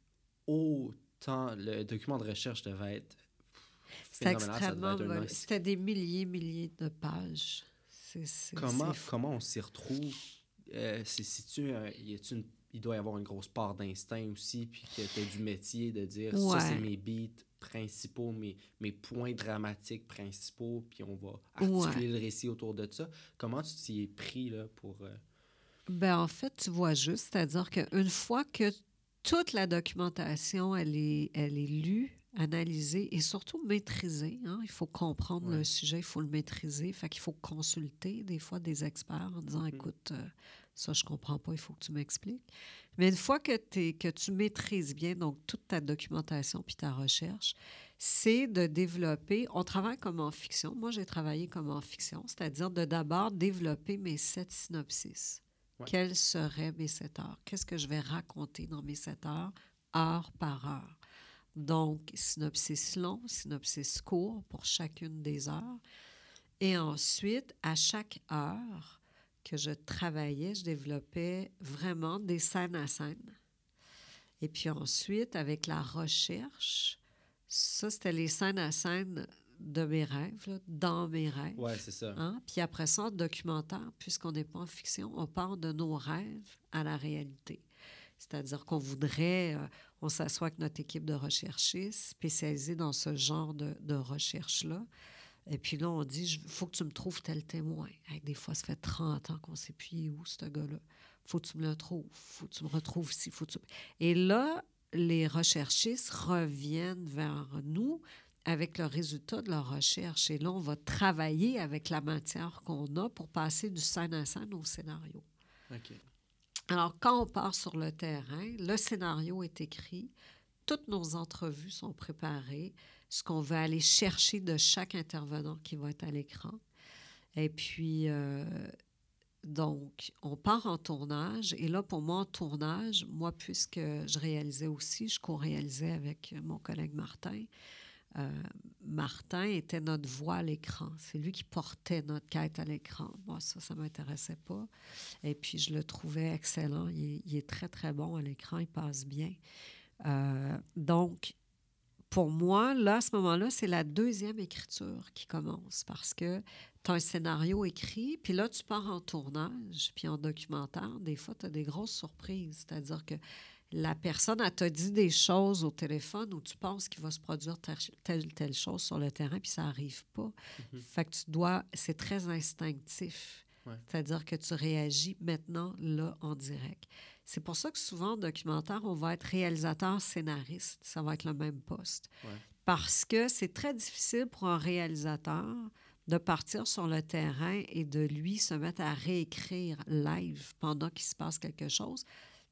autant, le document de recherche devait être C'était extrêmement C'était des milliers, milliers de pages. Comment, comment on s'y retrouve? Euh, c'est, y a-tu une- il doit y avoir une grosse part d'instinct aussi, puis que tu as du métier de dire ça, c'est mes beats principaux, mes, mes points dramatiques principaux, puis on va articuler le récit autour de ça. Comment tu t'y es pris là, pour. euh, Ben, en fait, tu vois juste, c'est-à-dire qu'une fois que toute la documentation, elle est, elle est lue, analysée et surtout maîtrisée, hein, il faut comprendre Ouais. le sujet, il faut le maîtriser, fait qu'il faut consulter des fois des experts en disant, Mhm. écoute, euh, ça, je comprends pas, il faut que tu m'expliques. Mais une fois que, que tu maîtrises bien donc toute ta documentation puis ta recherche, c'est de développer, on travaille comme en fiction, moi j'ai travaillé comme en fiction, c'est-à-dire de d'abord développer mes sept synopsis. Ouais. Quelles seraient mes sept heures? Qu'est-ce que je vais raconter dans mes sept heures, heure par heure? Donc, synopsis long, synopsis court pour chacune des heures. Et ensuite, à chaque heure que je travaillais, je développais vraiment des scènes à scène. Et puis ensuite, avec la recherche, ça, c'était les scènes à scène de mes rêves, là, dans mes rêves. Ouais, c'est ça. Hein? Puis après ça, en documentaire, puisqu'on n'est pas en fiction, on part de nos rêves à la réalité. C'est-à-dire qu'on voudrait, euh, on s'assoit avec notre équipe de recherchistes spécialisés dans ce genre de, de recherche-là. Et puis là, on dit, il faut que tu me trouves tel témoin. Hey, des fois, ça fait 30 ans qu'on sait plus où, ce gars-là. faut que tu me le trouves. faut que tu me retrouves ici. Faut que tu... Et là, les recherchistes reviennent vers nous avec le résultat de leur recherche. Et là, on va travailler avec la matière qu'on a pour passer du scène à scène au scénario. OK. Alors, quand on part sur le terrain, le scénario est écrit, toutes nos entrevues sont préparées, ce qu'on va aller chercher de chaque intervenant qui va être à l'écran. Et puis, euh, donc, on part en tournage. Et là, pour moi, en tournage, moi, puisque je réalisais aussi, je co-réalisais avec mon collègue Martin, euh, Martin était notre voix à l'écran. C'est lui qui portait notre quête à l'écran. Moi, ça, ça ne m'intéressait pas. Et puis, je le trouvais excellent. Il est, très, très bon à l'écran. Il passe bien. Euh, donc, pour moi, là, à ce moment-là, c'est la deuxième écriture qui commence parce que tu as un scénario écrit, puis là, tu pars en tournage, puis en documentaire. Des fois, tu as des grosses surprises. C'est-à-dire que la personne, elle t'a dit des choses au téléphone où tu penses qu'il va se produire telle, telle, telle chose sur le terrain, puis ça n'arrive pas. Mhm. Fait que tu dois, c'est très instinctif. Ouais. C'est-à-dire que tu réagis maintenant, là, en direct. C'est pour ça que souvent, en documentaire, on va être réalisateur, scénariste. Ça va être le même poste. Ouais. Parce que c'est très difficile pour un réalisateur de partir sur le terrain et de lui se mettre à réécrire live pendant qu'il se passe quelque chose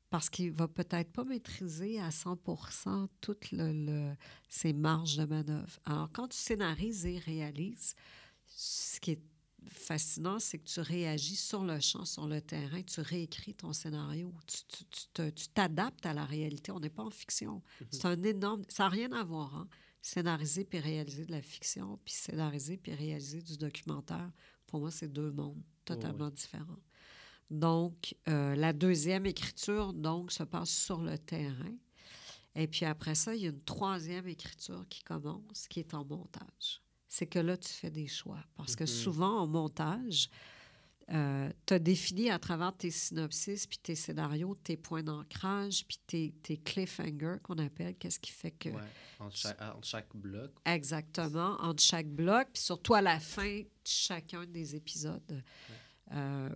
parce qu'il va peut-être pas maîtriser à 100% toutes le, le- ses marges de manœuvre. Alors, quand tu scénarises et réalises, ce qui est fascinant, c'est que tu réagis sur le champ, sur le terrain, tu réécris ton scénario, tu tu- tu te- tu t'adaptes à la réalité. On n'est pas en fiction. C'est un énorme... Ça n'a rien à voir, hein? Scénariser puis réaliser de la fiction, puis scénariser puis réaliser du documentaire, pour moi, c'est deux mondes totalement différents. Donc, euh, la deuxième écriture, donc, se passe sur le terrain. Et puis après ça, il y a une troisième écriture qui commence, qui est en montage. C'est que là, tu fais des choix. Parce que Mhm. souvent, en montage, tu as défini à travers tes synopsis, puis tes scénarios, tes points d'ancrage, puis tes, tes cliffhangers qu'on appelle, qu'est-ce qui fait que... Ouais. Entre, chaque, entre chaque bloc. Exactement, entre chaque bloc, puis surtout à la fin de chacun des épisodes. Euh,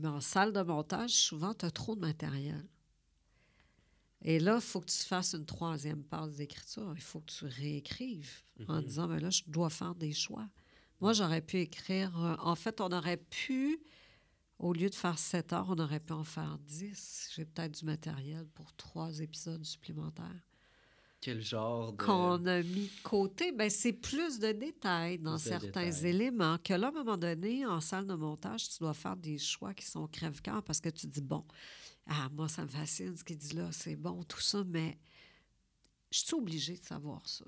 mais en salle de montage, souvent, tu as trop de matériel. Et là, il faut que tu fasses une troisième passe d'écriture. Il faut que tu réécrives en Mhm. disant, mais là, je dois faire des choix. Moi, j'aurais pu écrire... euh, en fait, on aurait pu, au lieu de faire sept heures, on aurait pu en faire dix. J'ai peut-être du matériel pour trois épisodes supplémentaires. Quel genre de... qu'on a mis de côté, ben, c'est plus de détails dans de certains détails. éléments que là, à un moment donné, en salle de montage, tu dois faire des choix qui sont crève-cœur parce que tu dis, bon, ah, moi, ça me fascine ce qu'il dit là, c'est bon, tout ça, mais je suis obligée de savoir ça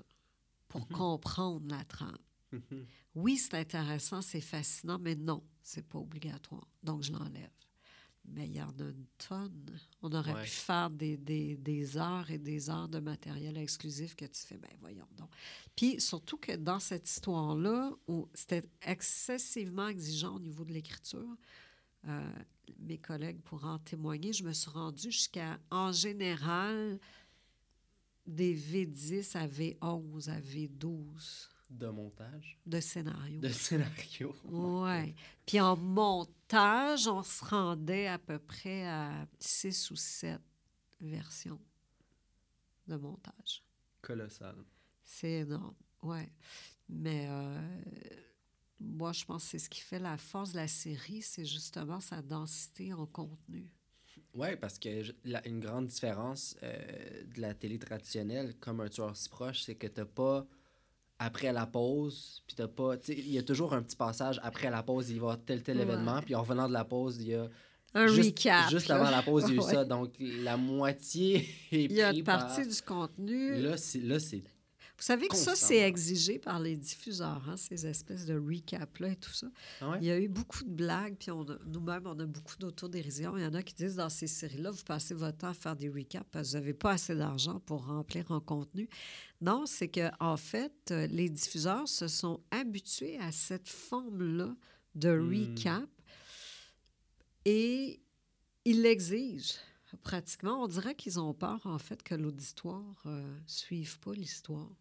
pour comprendre la trame. Mhm. Oui, c'est intéressant, c'est fascinant, mais non, c'est pas obligatoire. Donc, je l'enlève. Mais il y en a une tonne. On aurait Ouais. pu faire des, des- des heures et des heures de matériel exclusif que tu fais, ben voyons donc. Puis surtout que dans cette histoire-là, où c'était excessivement exigeant au niveau de l'écriture, euh, mes collègues pourront en témoigner, je me suis rendue jusqu'à, en général, des V10 à V11 à V12 De montage, de scénario. de scénario. Ouais. Puis en montage, on se rendait à peu près à six ou sept versions de montage. Colossal. C'est énorme, ouais. Mais euh, moi, je pense que c'est ce qui fait la force de la série, c'est justement sa densité en contenu. Oui, parce que je- la- une grande différence euh, de la télé traditionnelle, comme un tueur si proche, c'est que t'as pas après la pause, puis t'as pas. Il y a toujours un petit passage après la pause, il va y avoir tel tel Ouais. événement, puis en revenant de la pause, il y a. Un juste, recap. Juste là. avant la pause, il y a eu Ouais. ça. Donc la moitié est Il y a une partie par- du contenu. Là, c'est. Vous savez que ça, c'est exigé par les diffuseurs, hein, ces espèces de recap-là et tout ça. Ah ouais? Il y a eu beaucoup de blagues, puis nous-mêmes, on a beaucoup d'autodérision. Il y en a qui disent dans ces séries-là, vous passez votre temps à faire des recaps parce que vous n'avez pas assez d'argent pour remplir en contenu. Non, c'est que en fait, euh, les diffuseurs se sont habitués à cette forme-là de Hmm. recap et ils l'exigent. Pratiquement, on dirait qu'ils ont peur, en fait, que l'auditoire ne suive pas l'histoire.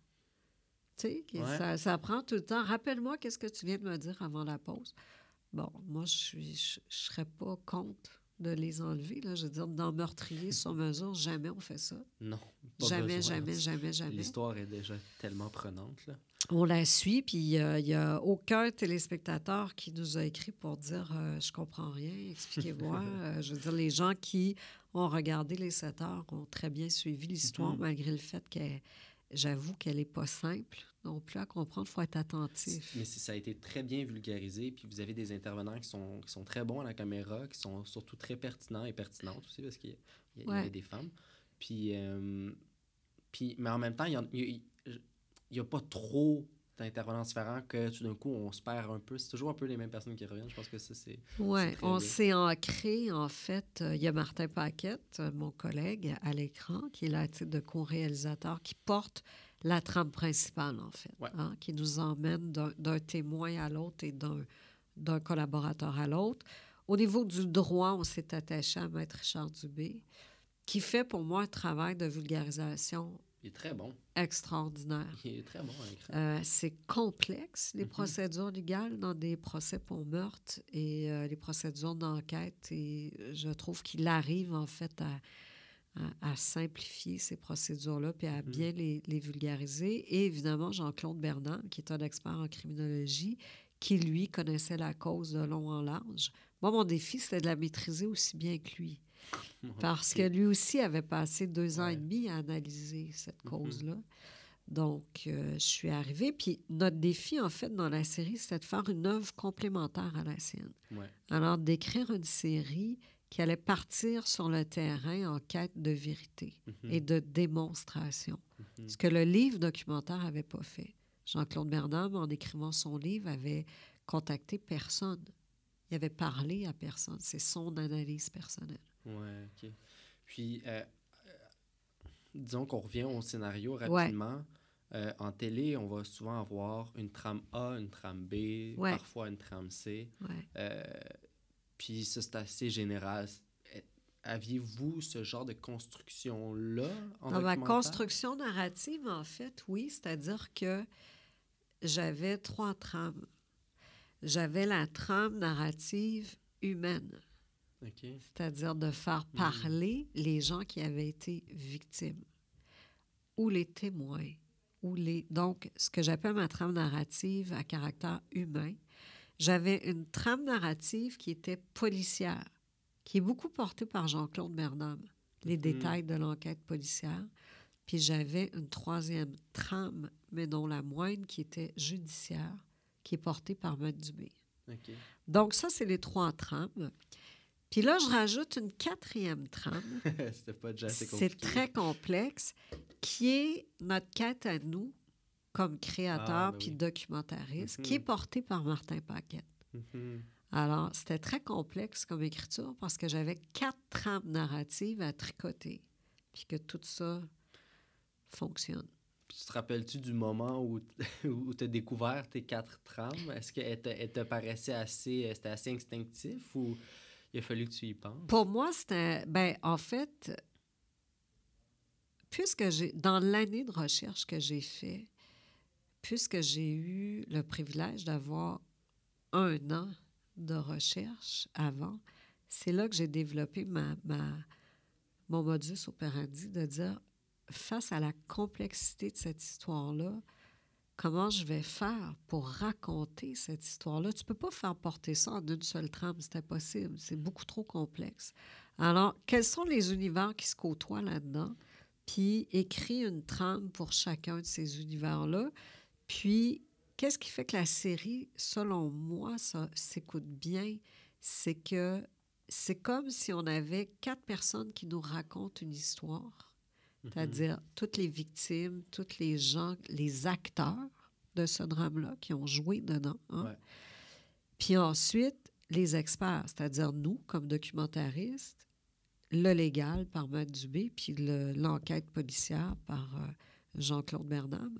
Tu sais, Ouais. ça, ça prend tout le temps. Rappelle-moi qu'est-ce que tu viens de me dire avant la pause. Bon, moi, je suis, je, je serais pas contre de les enlever. Là. Je veux dire, dans Meurtrier sur mesure, jamais on fait ça. Non. pas Jamais, besoin. jamais, jamais, jamais. L'histoire est déjà tellement prenante. Là. On la suit, puis il n'y a, aucun téléspectateur qui nous a écrit pour dire euh, Je comprends rien, expliquez-moi. Euh, je veux dire, les gens qui ont regardé les 7 heures ont très bien suivi l'histoire, Mhm. malgré le fait que j'avoue qu'elle n'est pas simple non plus à comprendre. Il faut être attentif. Mais ça a été très bien vulgarisé, puis vous avez des intervenants qui sont, qui sont très bons à la caméra, qui sont surtout très pertinents et pertinentes aussi, parce qu'il y, y a des femmes. Puis, euh, puis, mais en même temps, il n'y a, pas trop d'intervenants différents que tout d'un coup, on se perd un peu. C'est toujours un peu les mêmes personnes qui reviennent. Je pense que ça, c'est... Oui, on s'est ancré, en fait. euh, Il y a Martin Paquette, euh, mon collègue à l'écran, qui est là à titre de co-réalisateur, qui porte la trame principale, en fait, Ouais. hein, qui nous emmène d'un témoin à l'autre et d'un d'un collaborateur à l'autre. Au niveau du droit, on s'est attaché à Maître Richard Dubé, qui fait pour moi un travail de vulgarisation Il est très bon. extraordinaire. Il est très bon à. Euh, c'est complexe, les Mhm. procédures légales dans des procès pour meurtre et euh, les procédures d'enquête. Et je trouve qu'il arrive, en fait, à, à- à simplifier ces procédures-là puis à Mhm. bien les, les vulgariser. Et évidemment, Jean-Claude Bernard, qui est un expert en criminologie, qui, lui, connaissait la cause de long en large. Moi, mon défi, c'était de la maîtriser aussi bien que lui. Parce que lui aussi avait passé deux ans et demi à analyser cette Mhm. cause-là. Donc, euh, je suis arrivée. Puis notre défi, en fait, dans la série, c'était de faire une œuvre complémentaire à la sienne. Ouais. Alors, d'écrire une série qui allait partir sur le terrain en quête de vérité Mhm. et de démonstration. Mhm. Ce que le livre documentaire n'avait pas fait. Jean-Claude Bernard, en écrivant son livre, avait contacté personne. Il avait parlé à personne. C'est son analyse personnelle. Ouais, ok. Puis, euh, euh, disons qu'on revient au scénario Ouais. rapidement. Euh, en télé, on va souvent avoir une trame A, une trame B, Ouais. parfois une trame C. Ouais. Euh, puis ça, c'est assez général. Aviez-vous ce genre de construction-là Dans ma construction narrative, en fait, oui, c'est-à-dire que j'avais trois trames. J'avais la trame narrative humaine, C'est-à-dire de faire Hmm. parler les gens qui avaient été victimes ou les témoins. Ou les... Donc, ce que j'appelle ma trame narrative à caractère humain, j'avais une trame narrative qui était policière, qui est beaucoup portée par Jean-Claude Bernard, les Mhm. détails de l'enquête policière. Puis j'avais une troisième trame, mais non la moindre, qui était judiciaire, qui est portée par Matt Dubé. Donc, ça, c'est les trois trames. Puis là, je rajoute une quatrième trame. C'était pas déjà assez c'est très complexe, qui est notre quête à nous, comme créateur Ah, ben puis oui. documentariste, Mhm. qui est portée par Martin Paquette. Mhm. Alors, c'était très complexe comme écriture parce que j'avais quatre trames narratives à tricoter, puis que tout ça fonctionne. Puis tu te rappelles-tu du moment où, où tu as découvert tes quatre trames? Est-ce qu'elles te, te paraissaient assez, euh, c'était assez instinctif ou il a fallu que tu y penses? Pour moi, c'était. Ben, en fait, puisque j'ai. Dans l'année de recherche que j'ai fait, puisque j'ai eu le privilège d'avoir un an de recherche avant, c'est là que j'ai développé ma, ma- mon modus operandi de dire face à la complexité de cette histoire-là, comment je vais faire pour raconter cette histoire-là? Tu peux pas faire porter ça en une seule trame, c'est impossible. C'est beaucoup trop complexe. Alors, quels sont les univers qui se côtoient là-dedans? Puis, écris une trame pour chacun de ces univers-là. Puis, qu'est-ce qui fait que la série, selon moi, ça s'écoute bien? C'est que c'est comme si on avait quatre personnes qui nous racontent une histoire c'est-à-dire toutes les victimes, tous les gens, les acteurs de ce drame-là qui ont joué dedans. hein. Ouais. Puis ensuite, les experts, c'est-à-dire nous, comme documentaristes, le légal par Matt Dubé, puis le- l'enquête policière par euh, Jean-Claude Bernam.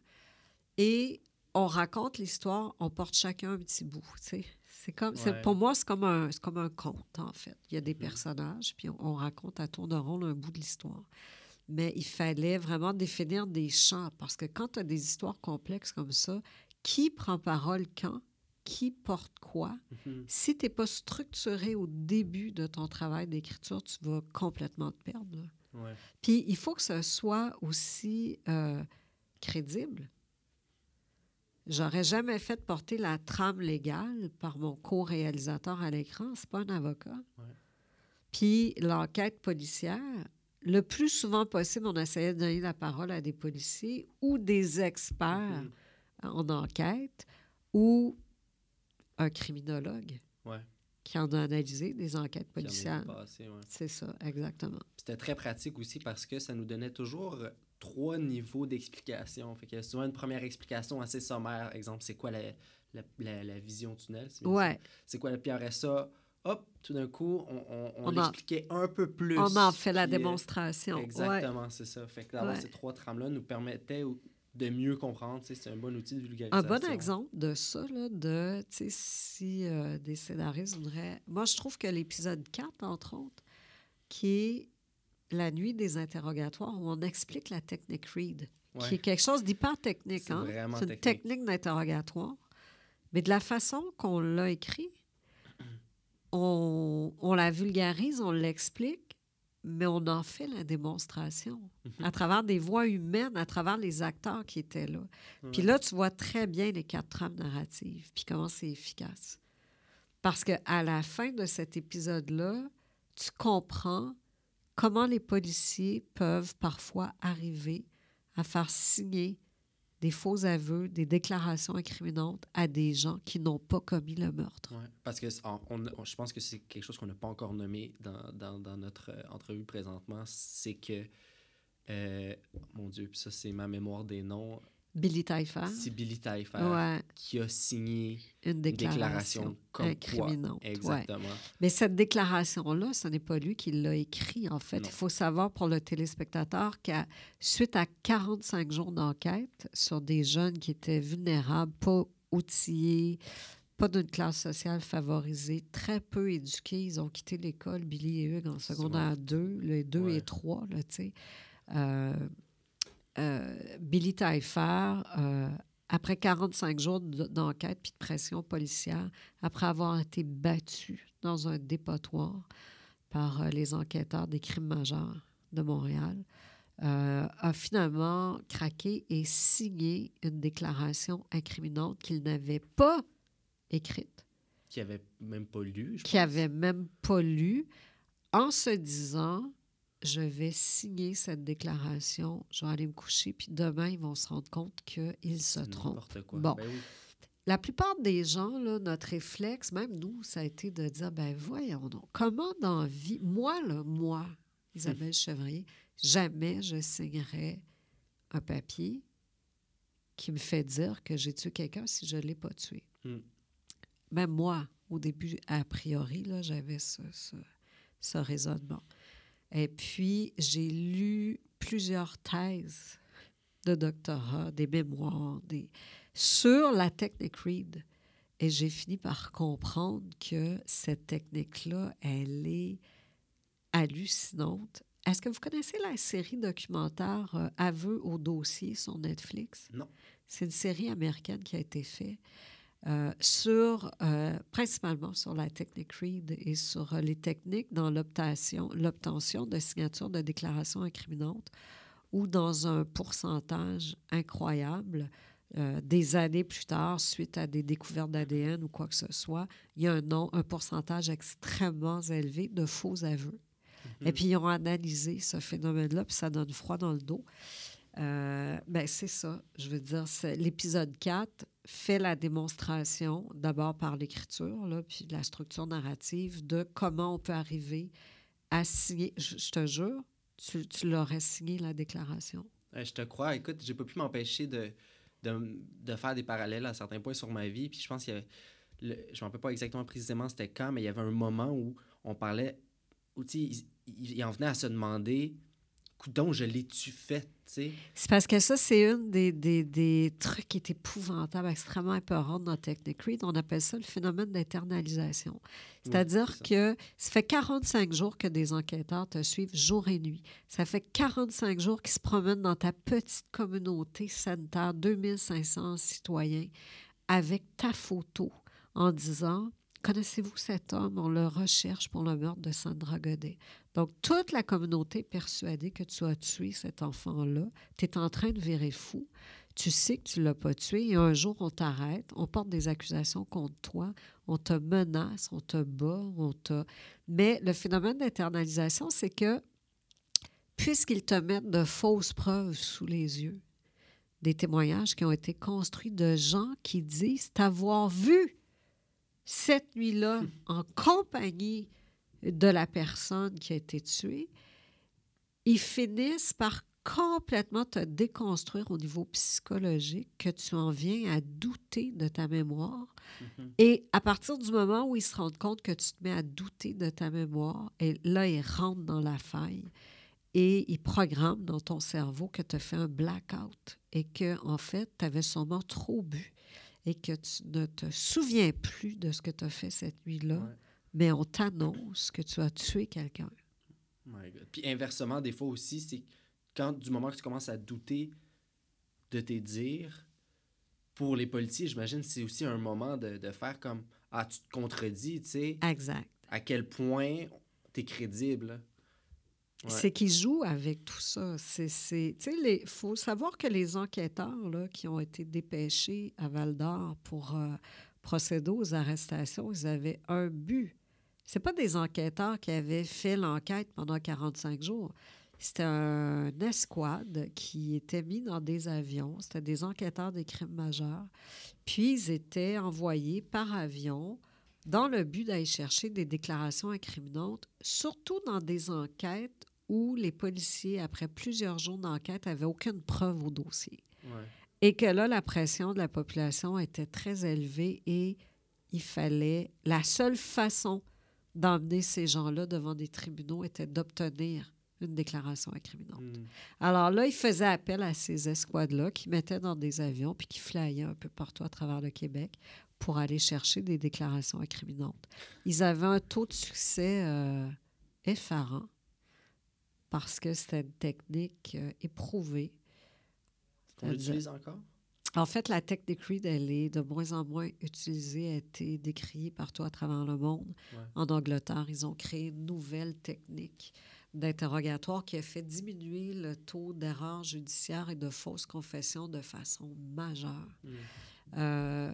Et on raconte l'histoire, on porte chacun un petit bout. tu sais. C'est comme, Ouais. pour moi, c'est comme, un, comme un conte, en fait. Il y a des Mhm. personnages, puis on, on raconte à tour de rôle un bout de l'histoire. Mais il fallait vraiment définir des champs, parce que quand tu as des histoires complexes comme ça, qui prend parole quand? Qui porte quoi? Mhm. Si tu n'es pas structuré au début de ton travail d'écriture, tu vas complètement te perdre. Ouais. Puis il faut que ce soit aussi euh, crédible. J'aurais jamais fait porter la trame légale par mon co-réalisateur à l'écran. C'est pas un avocat. Ouais. Puis l'enquête policière, le plus souvent possible, on essayait de donner la parole à des policiers ou des experts Mhm. en enquête ou un criminologue Ouais. qui en a analysé des enquêtes policières. ouais. C'est ça, exactement. C'était très pratique aussi parce que ça nous donnait toujours trois niveaux d'explication. Fait qu'il y a souvent une première explication assez sommaire. Exemple, c'est quoi la, la, la- la vision tunnel? c'est? Ouais, quoi le ça? Hop, tout d'un coup, on, on, on On en- l'expliquait un peu plus. on en fait la démonstration. Ouais. Exactement, c'est ça. Fait que d'avoir Ouais. ces trois trames-là nous permettait de mieux comprendre. C'est un bon outil de vulgarisation. Un bon exemple de ça, là, de, si euh, des scénaristes voudraient... Moi, je trouve que l'épisode 4, entre autres, qui est la nuit des interrogatoires, où on explique la technique Read, qui est quelque chose d'hyper technique. C'est Hein? une technique. technique d'interrogatoire. Mais de la façon qu'on l'a écrit, on, on la vulgarise, on l'explique, mais on en fait la démonstration Mhm. à travers des voix humaines, à travers les acteurs qui étaient là. Puis là, tu vois très bien les quatre trames narratives, puis comment c'est efficace. Parce que à la fin de cet épisode-là, tu comprends comment les policiers peuvent parfois arriver à faire signer des faux aveux, des déclarations incriminantes à des gens qui n'ont pas commis le meurtre. Parce que je pense que c'est quelque chose qu'on n'a pas encore nommé dans notre euh, entrevue présentement, c'est que, euh, mon Dieu, puis ça c'est ma mémoire des noms, Billy Taillefer, c'est Billy ouais, qui a signé une une déclaration, déclaration comme ouais. Exactement. Mais cette déclaration-là, ce n'est pas lui qui l'a écrit, en fait. Non. Il faut savoir pour le téléspectateur qu'à suite à 45 jours d'enquête sur des jeunes qui étaient vulnérables, pas outillés, pas d'une classe sociale favorisée, très peu éduqués, ils ont quitté l'école, Billy et Hugues, en secondaire 2, les 2 Ouais. et 3, là, tu sais. Euh, euh, Billy Taillefer, euh, après 45 jours d'enquête puis de pression policière, après avoir été battu dans un dépotoir par euh, les enquêteurs des crimes majeurs de Montréal, euh, a finalement craqué et signé une déclaration incriminante qu'il n'avait pas écrite, Qui avait même pas lu, je qu'il n'avait même pas lue, en se disant je vais signer cette déclaration, je vais aller me coucher, puis demain, ils vont se rendre compte qu'ils se trompent. quoi. Bon. Ben oui. La plupart des gens, là, notre réflexe, même nous, ça a été de dire, ben voyons donc, comment dans la vie, moi, là, moi, Isabelle Chevrier, jamais je signerais un papier qui me fait dire que j'ai tué quelqu'un si je ne l'ai pas tué. Hmm. Même moi, au début, a priori, là, j'avais ce, ce- ce raisonnement. Et puis, j'ai lu plusieurs thèses de doctorat, des mémoires, des, sur la technique Reed. Et j'ai fini par comprendre que cette technique-là, elle est hallucinante. Est-ce que vous connaissez la série documentaire euh, Aveux au dossier sur Netflix? Non. C'est une série américaine qui a été faite euh, sur, euh, principalement sur la technique Reed et sur euh, les techniques dans l'obtention, de signatures de déclarations incriminantes où dans un pourcentage incroyable, euh, des années plus tard, suite à des découvertes d'ADN ou quoi que ce soit, il y a un, nom, un pourcentage extrêmement élevé de faux aveux. Et puis, ils ont analysé ce phénomène-là, puis ça donne froid dans le dos. Euh, ben, c'est ça. Je veux dire, c'est- l'épisode 4 fait la démonstration, d'abord par l'écriture, puis la structure narrative, de comment on peut arriver à signer. Je, te jure, tu, l'aurais signé, la déclaration. Ouais, je te crois. Écoute, j'ai pas pu m'empêcher de, de, de faire des parallèles à certains points sur ma vie. Puis je pense qu'il je ne me rappelle pas exactement précisément c'était quand, mais il y avait un moment où on parlait. Où, il- il en venait à se demander Coudon, je l'ai-tu fait, tu sais? C'est parce que ça, c'est une des, des, des trucs qui est épouvantable, extrêmement épeurant dans Technic Read. On appelle ça le phénomène d'internalisation. C'est-à-dire que ça fait 45 jours que des enquêteurs te suivent jour et nuit. Ça fait 45 jours qu'ils se promènent dans ta petite communauté sanitaire, 2500 citoyens, avec ta photo en disant Connaissez-vous cet homme? On le recherche pour le meurtre de Sandra Godet. Donc, toute la communauté est persuadée que tu as tué cet enfant-là. Tu es en train de virer fou. Tu sais que tu ne l'as pas tué et un jour, on t'arrête, on porte des accusations contre toi, on te menace, on te bat, on te... Mais le phénomène d'internalisation, c'est que puisqu'ils te mettent de fausses preuves sous les yeux, des témoignages qui ont été construits de gens qui disent t'avoir vu cette nuit-là en compagnie de la personne qui a été tuée, ils finissent par complètement te déconstruire au niveau psychologique, que tu en viens à douter de ta mémoire. Mhm. Et à partir du moment où ils se rendent compte que tu te mets à douter de ta mémoire, et là, ils rentrent dans la faille et ils programment dans ton cerveau que tu as fait un blackout et que, en fait, tu avais sûrement trop bu et que tu ne te souviens plus de ce que tu as fait cette nuit-là, Ouais. Mais on t'annonce que tu as tué quelqu'un. My God. Puis inversement, des fois aussi, c'est quand du moment que tu commences à douter de tes dires, pour les policiers, j'imagine c'est aussi un moment de, de faire comme Ah, tu te contredis, tu sais, Exact. à quel point t'es crédible. Ouais. C'est qu'ils jouent avec tout ça. C'est, tu il faut savoir que les enquêteurs là, qui ont été dépêchés à Val d'Or pour euh, procéder aux arrestations, ils avaient un but. C'est pas des enquêteurs qui avaient fait l'enquête pendant 45 jours. C'était un escouade qui était mis dans des avions. C'était des enquêteurs des crimes majeurs. Puis, ils étaient envoyés par avion dans le but d'aller chercher des déclarations incriminantes, surtout dans des enquêtes où les policiers, après plusieurs jours d'enquête, n'avaient aucune preuve au dossier. Ouais. Et que là, la pression de la population était très élevée et il fallait. La seule façon d'emmener ces gens-là devant des tribunaux était d'obtenir une déclaration incriminante. Mm. Alors là, ils faisaient appel à ces escouades-là qui mettaient dans des avions puis qui flyaient un peu partout à travers le Québec pour aller chercher des déclarations incriminantes. Ils avaient un taux de succès euh, effarant parce que c'était une technique euh, éprouvée. On C'est-à-dire- l'utilise encore? En fait, la technique Reed, elle est de moins en moins utilisée, elle a été décriée partout à travers le monde. Ouais. En Angleterre, ils ont créé une nouvelle technique d'interrogatoire qui a fait diminuer le taux d'erreurs judiciaires et de fausses confessions de façon majeure. Mm. Euh,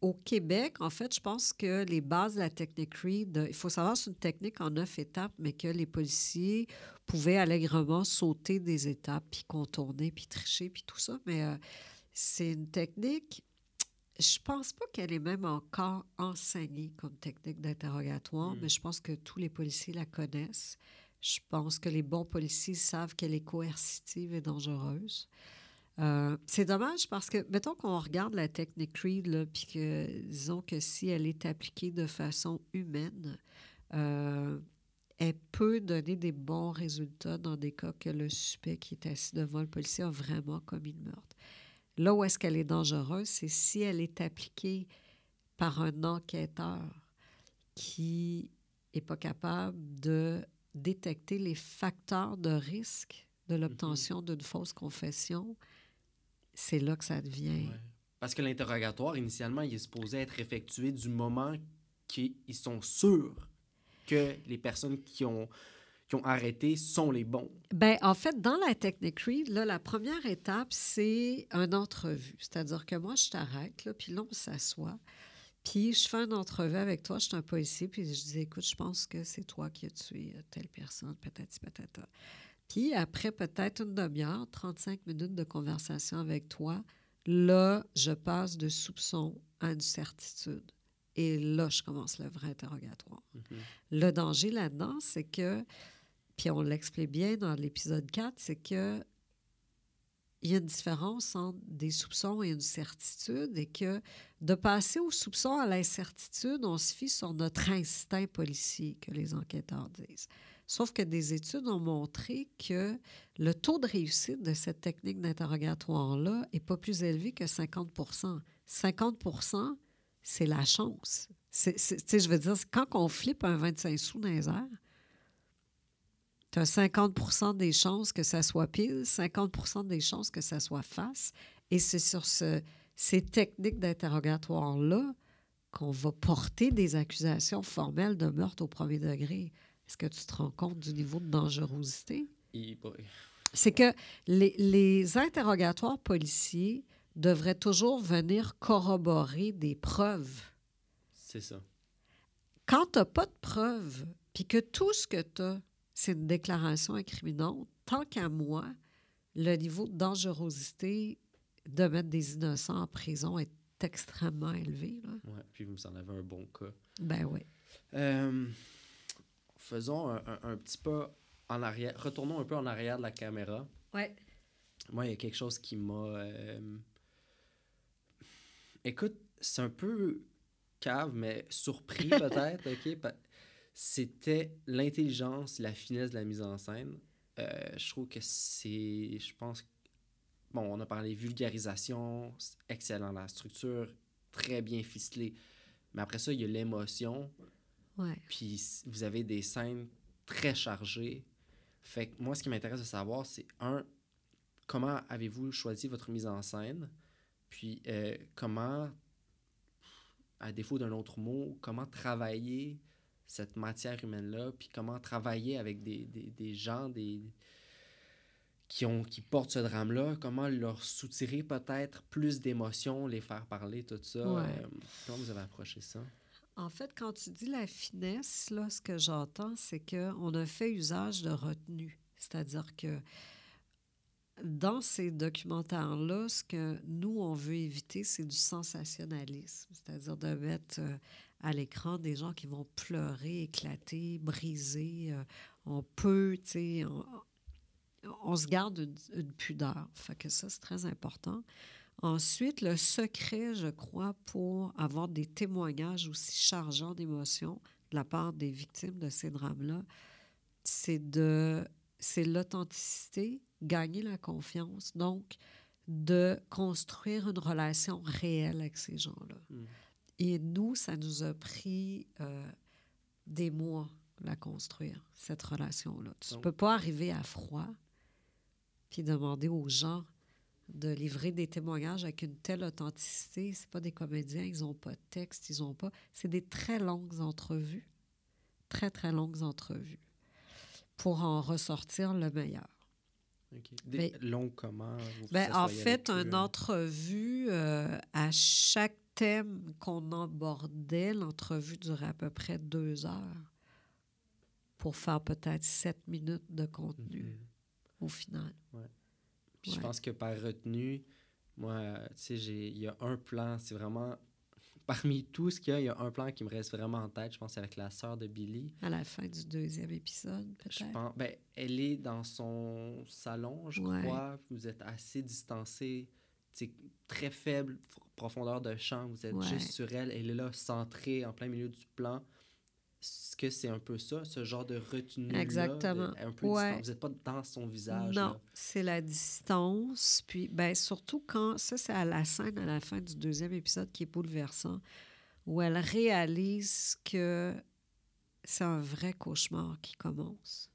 au Québec, en fait, je pense que les bases de la technique READ, il faut savoir c'est une technique en neuf étapes, mais que les policiers pouvaient allègrement sauter des étapes, puis contourner, puis tricher, puis tout ça. Mais euh, c'est une technique, je pense pas qu'elle est même encore enseignée comme technique d'interrogatoire, Mm. mais je pense que tous les policiers la connaissent. Je pense que les bons policiers savent qu'elle est coercitive et dangereuse. Euh, c'est dommage parce que, mettons qu'on regarde la technique là, puis que, disons que si elle est appliquée de façon humaine, euh, elle peut donner des bons résultats dans des cas que le suspect qui est assis devant le policier a vraiment commis le meurtre. Là où est-ce qu'elle est dangereuse, c'est si elle est appliquée par un enquêteur qui n'est pas capable de détecter les facteurs de risque de l'obtention d'une fausse confession, c'est là que ça devient. Ouais. Parce que l'interrogatoire, initialement, il est supposé être effectué du moment qu'ils sont sûrs que les personnes qui ont, qui ont arrêté sont les bons. Ben, en fait, dans la technique READ, là, la première étape, c'est une entrevue. C'est-à-dire que moi, je t'arrête, là, puis là, on s'assoit. Puis je fais une entrevue avec toi, je suis un policier, puis je dis, écoute, je pense que c'est toi qui as tué euh, telle personne, patati patata. Puis après peut-être une demi-heure, 35 minutes de conversation avec toi, là, je passe de soupçon à une certitude. Et là, je commence le vrai interrogatoire. Le danger là-dedans, c'est que, puis on l'explique bien dans l'épisode 4, c'est que il y a une différence entre des soupçons et une certitude et que de passer au soupçon à l'incertitude, on se fie sur notre instinct policier, que les enquêteurs disent. Sauf que des études ont montré que le taux de réussite de cette technique d'interrogatoire-là n'est pas plus élevé que 50% 50% c'est la chance. C'est, je veux dire, quand on flippe un 25 sous dans tu as 50% des chances que ça soit pile, 50% des chances que ça soit face. Et c'est sur ce- ces techniques d'interrogatoire-là qu'on va porter des accusations formelles de meurtre au premier degré. Est-ce que tu te rends compte du niveau de dangerosité? C'est que les, les interrogatoires policiers devraient toujours venir corroborer des preuves. C'est ça. Quand tu n'as pas de preuves, puis que tout ce que tu as, c'est une déclaration incriminante, tant qu'à moi, le niveau de dangerosité de mettre des innocents en prison est extrêmement élevé. Ouais. Puis vous en avez un bon cas. Ben oui. Euh, faisons un, un- un petit pas en arrière. Retournons un peu en arrière de la caméra. Ouais. Moi, il y a quelque chose qui m'a. euh, Écoute, c'est un peu cave, mais surpris peut-être, OK? C'était l'intelligence, la finesse de la mise en scène. Euh, je trouve que c'est. Je pense. Bon, on a parlé vulgarisation, excellent. La structure, très bien ficelée. Mais après ça, il y a l'émotion. Ouais. Puis vous avez des scènes très chargées. Fait que moi, ce qui m'intéresse de savoir, c'est un, comment avez-vous choisi votre mise en scène? Puis euh, comment, à défaut d'un autre mot, comment travailler cette matière humaine-là? Puis comment travailler avec des, des, des gens, des qui, ont, qui portent ce drame-là, comment leur soutirer peut-être plus d'émotions, les faire parler, tout ça. Ouais. Euh, comment vous avez approché ça? En fait, quand tu dis la finesse, là, ce que j'entends, c'est qu'on a fait usage de retenue. C'est-à-dire que dans ces documentaires-là, ce que nous, on veut éviter, c'est du sensationnalisme. C'est-à-dire de mettre euh, à l'écran des gens qui vont pleurer, éclater, briser. euh, on peut, tu sais, on, se garde une, une pudeur. Fait que ça, c'est très important. Ensuite, le secret, je crois, pour avoir des témoignages aussi chargeants d'émotions de la part des victimes de ces drames-là, c'est de c'est l'authenticité, gagner la confiance, donc de construire une relation réelle avec ces gens-là. Mm. Et nous, ça nous a pris euh, des mois la construire, cette relation-là. Tu ne peux pas arriver à froid puis demander aux gens de livrer des témoignages avec une telle authenticité. C'est pas des comédiens, ils n'ont pas de texte, ils n'ont pas. C'est des très longues entrevues, très très longues entrevues, pour en ressortir le meilleur. OK. Des Mais- longs comment? vous- Ben, en fait, une euh, entrevue, euh, à chaque thèmes qu'on abordait, l'entrevue durait à peu près deux heures pour faire peut-être sept minutes de contenu Mhm. au final. Puis je pense que par retenue, moi, tu sais, il y a un plan, c'est vraiment. Parmi tout ce qu'il y a, il y a un plan qui me reste vraiment en tête. Je pense que c'est avec la sœur de Billy. À la fin du deuxième épisode, Je peut-être. pense, ben, elle est dans son salon, je Ouais. crois. Vous êtes assez distancé, c'est très faible profondeur de champ. Vous êtes Ouais. juste sur elle. Elle est là, centrée en plein milieu du plan. Est-ce que c'est un peu ça, ce genre de retenue Exactement. Un peu Ouais. Vous n'êtes pas dans son visage. Non, c'est la distance. Puis, ben, surtout quand, ça, c'est à la scène à la fin du deuxième épisode qui est bouleversant, où elle réalise que c'est un vrai cauchemar qui commence.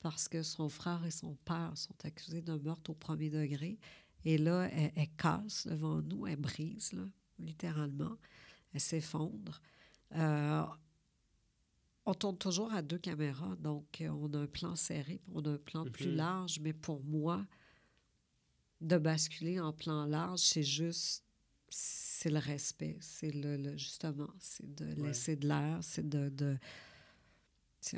Parce que son frère et son père sont accusés d'un meurtre au premier degré. Et là, elle, elle casse devant nous, elle brise, là, littéralement. Elle s'effondre. Euh, on tourne toujours à deux caméras, donc on a un plan serré, on a un plan plus large, mais pour moi, de basculer en plan large, c'est juste, c'est le respect, c'est le, le- justement, c'est de laisser de l'air, c'est de,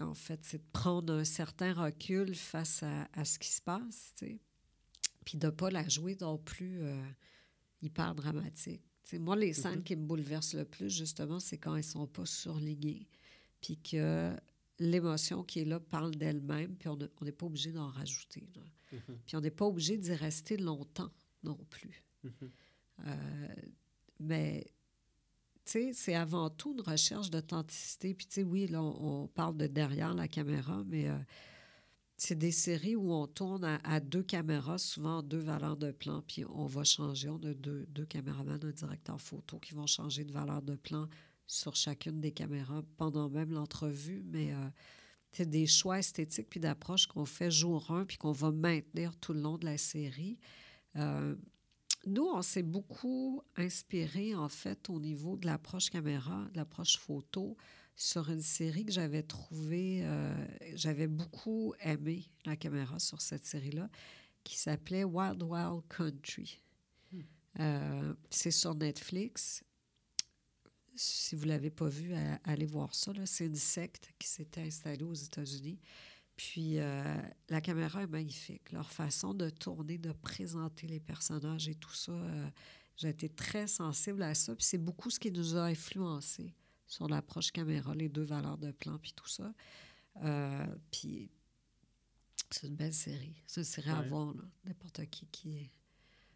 en fait, c'est de prendre un certain recul face à, à ce qui se passe, tu sais, puis de pas la jouer non plus euh, hyper dramatique. Moi, les scènes Mhm. qui me bouleversent le plus, justement, c'est quand elles sont pas surlignées, puis que l'émotion qui est là parle d'elle-même, puis on ne- n'est pas obligé d'en rajouter. Mhm, Puis on n'est pas obligé d'y rester longtemps non plus. mhm. Euh, mais, tu sais, c'est avant tout une recherche d'authenticité. Puis, tu sais, oui, là, on, on parle de derrière la caméra, mais euh, c'est des séries où on tourne à, deux caméras, souvent en deux valeurs de plan, puis on va changer. On a deux, caméramans, un directeur photo qui vont changer de valeur de plan sur chacune des caméras pendant même l'entrevue, mais euh, c'est des choix esthétiques puis d'approche qu'on fait jour 1 puis qu'on va maintenir tout le long de la série. Euh, nous, on s'est beaucoup inspiré, en fait, au niveau de l'approche caméra, de l'approche photo, sur une série que j'avais trouvée, euh, j'avais beaucoup aimé la caméra sur cette série-là, qui s'appelait Wild Wild Country. Euh, c'est sur Netflix. Si vous ne l'avez pas vu, à- allez voir ça. C'est une secte qui s'était installée aux États-Unis. Puis euh, la caméra est magnifique. Leur façon de tourner, de présenter les personnages et tout ça, j'ai été très sensible à ça. Puis c'est beaucoup ce qui nous a influencé sur l'approche caméra, les deux valeurs de plan, puis tout ça. Euh, puis c'est une belle série. C'est une série à voir, là. n'importe qui qui...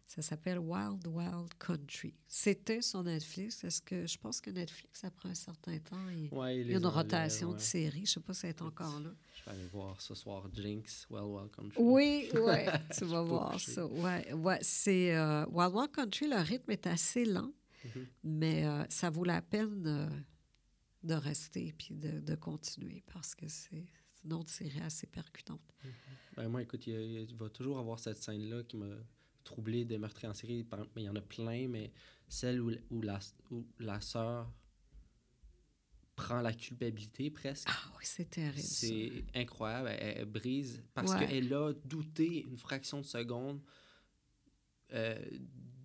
Ça s'appelle Wild Wild Country. C'était sur Netflix. Est-ce que je pense que Netflix, après un certain temps, il, Ouais, il y a une les rotation ouais. de séries. Je ne sais pas si elle est encore là. Je vais aller voir ce soir Jinx, Well Well Country. Oui, oui, tu vas voir ça. Ouais, ouais, c'est euh, Wild Wild Country, le rythme est assez lent, Mhm. mais euh, ça vaut la peine euh, de rester puis de, de continuer parce que c'est c'est une autre série assez percutante. Ben, moi, écoute, il, va toujours avoir cette scène-là qui m'a troublé de meurtrier en série. Mais Il y en a plein, mais celle où, où la, où la sœur prend la culpabilité presque. Ah oui, c'est terrible. C'est incroyable. Elle, elle brise parce Ouais. qu'elle a douté une fraction de seconde euh,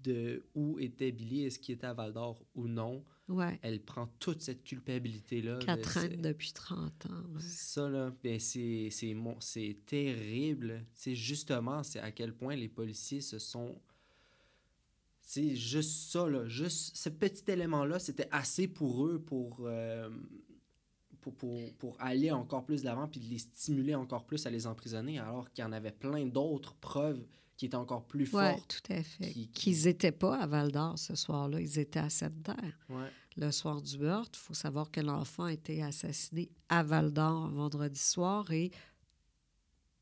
de où était Billy, est-ce qu'il était à Val d'Or ou non. Ouais, Elle prend toute cette culpabilité-là. qu'elle traîne depuis 30 ans. ouais. Ça, là, ben, c'est, c'est, mon- c'est terrible. C'est justement, c'est à quel point les policiers se sont... C'est juste ça, là. Juste ce petit élément-là, c'était assez pour eux pour, euh, pour, pour, pour aller encore plus de l'avant puis de les stimuler encore plus à les emprisonner, alors qu'il y en avait plein d'autres preuves qui étaient encore plus Oui, fortes. tout à fait. qui- qui- Qu'ils n'étaient pas à Val d'Or ce soir-là, ils étaient à Sainte-Terre. Ouais. Le soir du meurtre, il faut savoir que l'enfant a été assassiné à Val d'Or vendredi soir et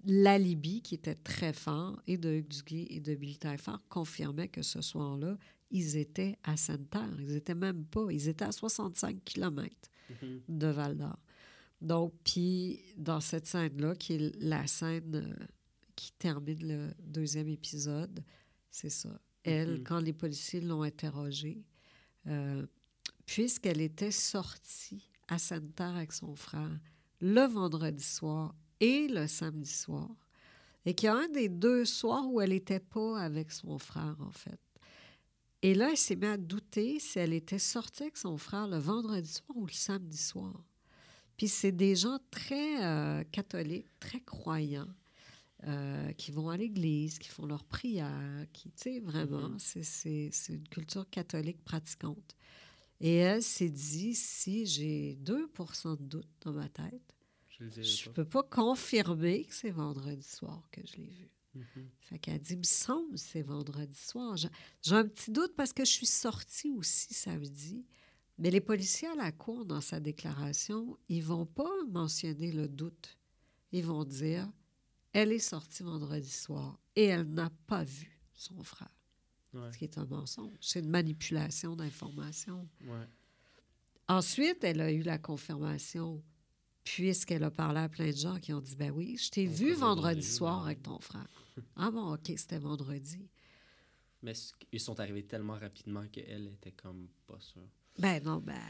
l'alibi qui était très fort et de Hugues Duguay et de Billy Taillefer confirmait que ce soir-là, ils étaient à Sainte-Terre. Ils étaient même pas, ils étaient à 65 km Mhm. de Val d'Or. Donc, puis dans cette scène-là, qui est la scène euh, qui termine le deuxième épisode, c'est ça. Elle, Mhm. quand les policiers l'ont interrogée, euh, puisqu'elle était sortie à Sainte-Terre avec son frère le vendredi soir et le samedi soir, et qu'il y a un des deux soirs où elle n'était pas avec son frère, en fait. Et là, elle s'est mise à douter si elle était sortie avec son frère le vendredi soir ou le samedi soir. Puis c'est des gens très euh, catholiques, très croyants, euh, qui vont à l'église, qui font leurs prières, qui, tu sais, vraiment, Mhm. c'est- c'est une culture catholique pratiquante. Et elle s'est dit, si j'ai 2 de doute dans ma tête, Je pas. peux pas confirmer que c'est vendredi soir que je l'ai vu. Mhm. Fait qu'elle dit, il me semble c'est vendredi soir. J'ai- J'ai un petit doute parce que je suis sortie aussi samedi. Mais les policiers à la cour, dans sa déclaration, ils vont pas mentionner le doute. Ils vont dire, elle est sortie vendredi soir et elle n'a pas vu son frère. Ouais, Ce qui est un mensonge. C'est une manipulation d'informations. ouais. Ensuite, elle a eu la confirmation, puisqu'elle a parlé à plein de gens qui ont dit Ben oui, je t'ai vu vendredi soir avec ton frère. ah bon, OK, c'était vendredi. Mais ils sont arrivés tellement rapidement qu'elle était comme pas sûre. Ben non, ben.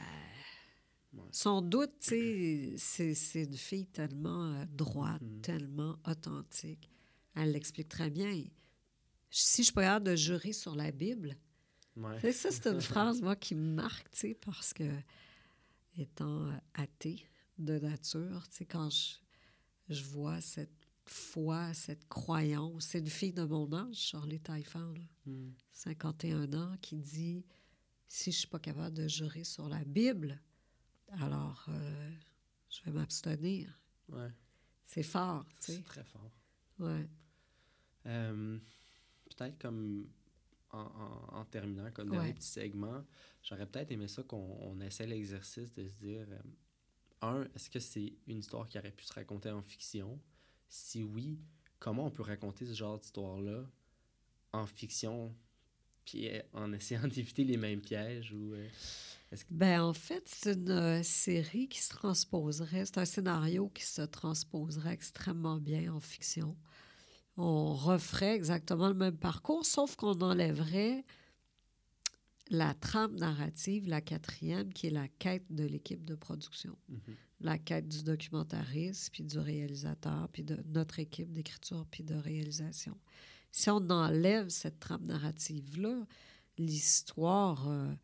Ouais. Son doute, c'est- c'est une fille tellement euh, droite, Mhm. tellement authentique. Elle l'explique très bien. Si je suis pas capable de jurer sur la Bible, Ouais. Ça, c'est une phrase, moi, qui me marque, tu sais, parce que, étant euh, athée de nature, tu sais, quand je, je vois cette foi, cette croyance, c'est une fille de mon âge, Charlie Taillefer, Mm. 51 ans, qui dit si je suis pas capable de jurer sur la Bible, alors euh, je vais m'abstenir. Ouais. C'est fort, tu C'est sais. très fort. Ouais. Euh, peut-être comme en, en- en terminant, comme Ouais. dernier petit segment, j'aurais peut-être aimé ça qu'on on essaie l'exercice de se dire euh, un, est-ce que c'est une histoire qui aurait pu se raconter en fiction? Si oui, comment on peut raconter ce genre d'histoire-là en fiction puis euh, en essayant d'éviter les mêmes pièges ou euh, Ben, en fait, c'est une euh, série qui se transposerait, c'est un scénario qui se transposerait extrêmement bien en fiction. On referait exactement le même parcours, sauf qu'on enlèverait la trame narrative, la quatrième, qui est la quête de l'équipe de production, mhm, la quête du documentariste, puis du réalisateur, puis de notre équipe d'écriture, puis de réalisation. Si on enlève cette trame narrative-là, l'histoire euh,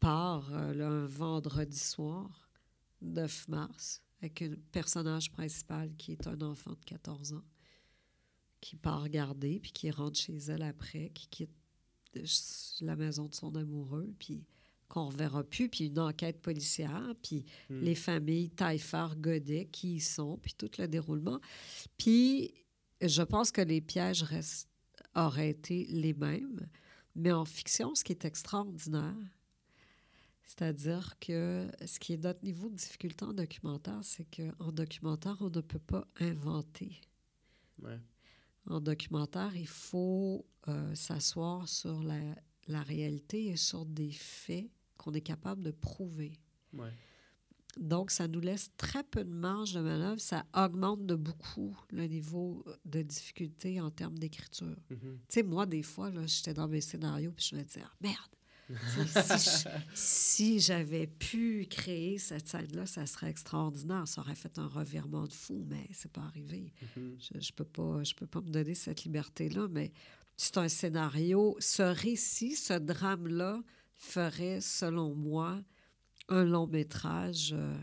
part euh, là, un vendredi soir, 9 mars, avec un personnage principal qui est un enfant de 14 ans, qui part regarder, puis qui rentre chez elle après, qui quitte euh, la maison de son amoureux, puis qu'on ne reverra plus, puis une enquête policière, puis Hmm. les familles Taillefer, Godet, qui y sont, puis tout le déroulement. Puis je pense que les pièges restent, auraient été les mêmes, mais en fiction, ce qui est extraordinaire, c'est-à-dire que ce qui est notre niveau de difficulté en documentaire, c'est qu'en documentaire, on ne peut pas inventer. ouais, En documentaire, il faut euh, s'asseoir sur la, la réalité et sur des faits qu'on est capable de prouver. ouais, Donc, ça nous laisse très peu de marge de manœuvre. Ça augmente de beaucoup le niveau de difficulté en termes d'écriture. mhm, Tu sais, moi, des fois, j'étais dans mes scénarios puis je me disais, Ah, merde, si j'avais pu créer cette scène-là, ça serait extraordinaire. Ça aurait fait un revirement de fou, mais c'est pas arrivé. mhm. Je, je peux pas, je peux pas me donner cette liberté-là, mais c'est un scénario. Ce récit, ce drame-là, ferait, selon moi, un long métrage euh,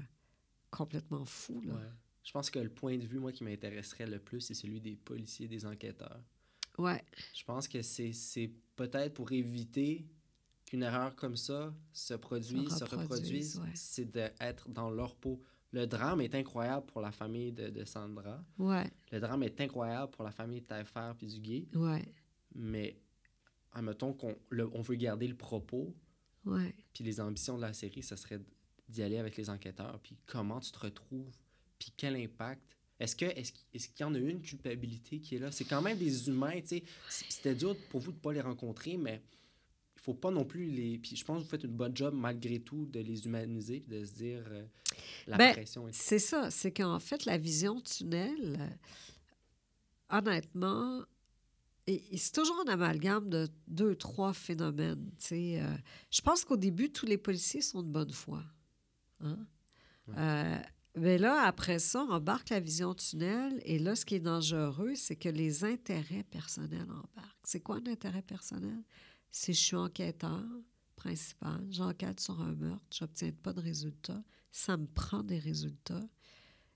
complètement fou. Là. Ouais. Je pense que le point de vue, moi, qui m'intéresserait le plus, c'est celui des policiers, des enquêteurs. Ouais, Je pense que c'est peut-être pour éviter qu'une erreur comme ça se produise, se, reproduise, reproduise, ouais. c'est d'être dans leur peau. Le drame est incroyable pour la famille de, de Sandra. ouais, Le drame est incroyable pour la famille de Taillefer puis du gay. ouais, Mais, admettons qu'on on veut garder le propos, ouais. puis les ambitions de la série, ça serait d'y aller avec les enquêteurs, puis comment tu te retrouves, puis quel impact? Est-ce que est-ce, qu'il- est-ce qu'il y en a une culpabilité qui est là? C'est quand même des humains, tu sais. C'était dur pour vous de pas les rencontrer, mais il faut pas non plus les... Puis je pense que vous faites une bonne job, malgré tout, de les humaniser, puis de se dire euh, la Ben, pression. C'est ça, c'est qu'en fait, la vision tunnel, euh, honnêtement, et- et c'est toujours un amalgame de deux, trois phénomènes. euh, je pense qu'au début, tous les policiers sont de bonne foi. hein. Ouais. Euh, mais là, après ça, on embarque la vision tunnel. Et là, ce qui est dangereux, c'est que les intérêts personnels embarquent. C'est quoi un intérêt personnel? si je suis enquêteur principal, j'enquête sur un meurtre, j'obtiens pas de résultats, ça me prend des résultats.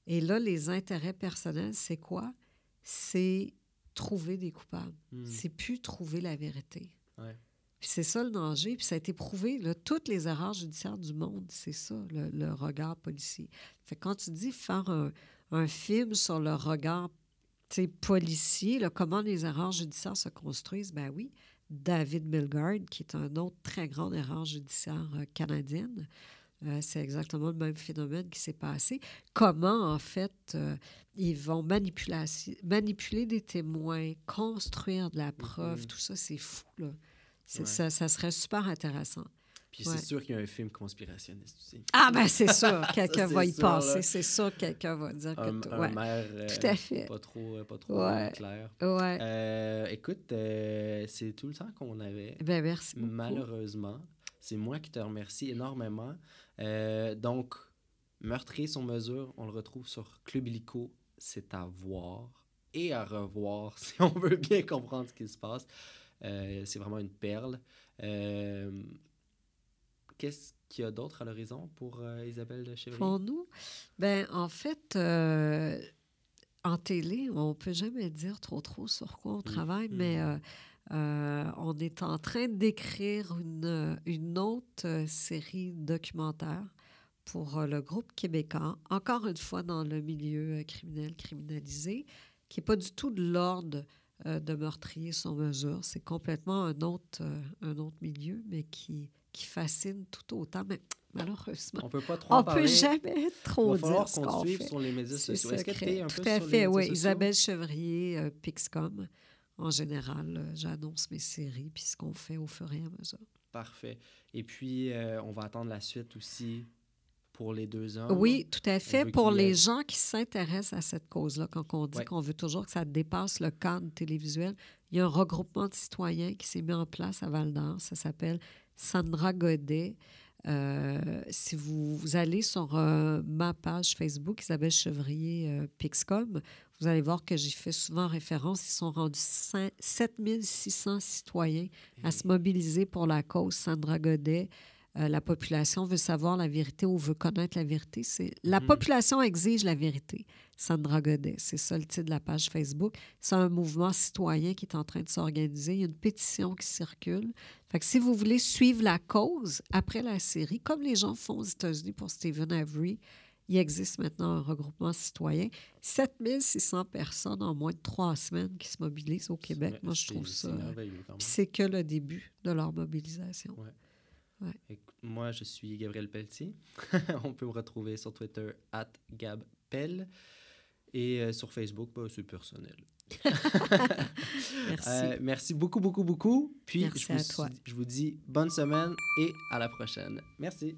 Et là, les intérêts personnels, c'est quoi? C'est trouver des coupables. Hmm. C'est plus trouver la vérité. Ouais. Puis c'est ça le danger. Puis ça a été prouvé. Là, toutes les erreurs judiciaires du monde, c'est ça, le, le regard policier. Fait que quand tu dis faire un, un film sur le regard policier, là, comment les erreurs judiciaires se construisent, ben oui, David Milgard, qui est un autre très grand erreur judiciaire euh, canadienne, euh, c'est exactement le même phénomène qui s'est passé. Comment, en fait, euh, ils vont manipuler, manipuler des témoins, construire de la preuve, Mhm. tout ça, c'est fou, là. Ouais. ça, ça serait super intéressant. Puis Ouais. c'est sûr qu'il y a un film conspirationniste aussi. Ah, ben c'est sûr, quelqu'un va y sûr, passer. C'est sûr, quelqu'un va dire que... Un, ouais. maire euh, Tout à fait. pas trop, euh, pas trop clair. Ouais. Écoute, c'est tout le temps qu'on avait. Ben, merci beaucoup. Malheureusement, c'est moi qui te remercie énormément. Euh, donc, Meurtrier sur mesure, on le retrouve sur Club Illico. C'est à voir et à revoir si on veut bien comprendre ce qui se passe. Euh, c'est vraiment une perle. Euh, Qu'est-ce qu'il y a d'autre à l'horizon pour euh, Isabelle de Chevrier? Pour nous, ben en fait, en télé, on peut jamais dire trop trop sur quoi on travaille, mm. mais euh, on est en train d'écrire une, une autre euh, série documentaire pour euh, le groupe québécois, encore une fois dans le milieu criminel, criminalisé, qui n'est pas du tout de l'ordre euh, de meurtrier sur mesure. C'est complètement un autre, euh, un autre milieu, mais qui, qui fascine tout autant. Mais malheureusement, On peut pas trop on en ne peut parler. jamais Il trop va falloir dire ce qu'on te suive fait. sur les médias sociaux. Est-ce que es un Tout peu à sur les fait, médias oui. Isabelle Chevrier, euh, Pixcom. En général, euh, j'annonce mes séries puis ce qu'on fait au fur et à mesure. Parfait. Et puis, euh, on va attendre la suite aussi pour les deux hommes. Oui, tout à fait. Pour ait- les gens qui s'intéressent à cette cause-là, quand on dit Ouais. qu'on veut toujours que ça dépasse le cadre télévisuel, il y a un regroupement de citoyens qui s'est mis en place à Val d'Or. Ça s'appelle Sandra Godet. Euh, si vous, vous allez sur euh, ma page Facebook, Isabelle Chevrier euh, Pixcom, vous allez voir que j'y fais souvent référence. Ils sont rendus cin- 7600 citoyens à se mobiliser pour la cause Sandra Godet. Euh, la population veut savoir la vérité ou veut connaître la vérité. C'est La Mhm. population exige la vérité. Sandra Godet, c'est ça le titre de la page Facebook. C'est un mouvement citoyen qui est en train de s'organiser. Il y a une pétition qui circule. Fait que si vous voulez suivre la cause après la série, comme les gens font aux États-Unis pour Stephen Avery, il existe maintenant un regroupement citoyen. 7600 personnes en moins de trois semaines qui se mobilisent au Québec. Ouais, Moi, je trouve ça. c'est que le début de leur mobilisation. Écoute, Moi, je suis Gabriel Pelletier. on peut me retrouver sur Twitter, at GabPell. Et euh, sur Facebook, bah, c'est personnel. Merci. Euh, merci beaucoup, beaucoup, beaucoup. Puis, Merci je, à toi. je vous dis bonne semaine et à la prochaine. Merci.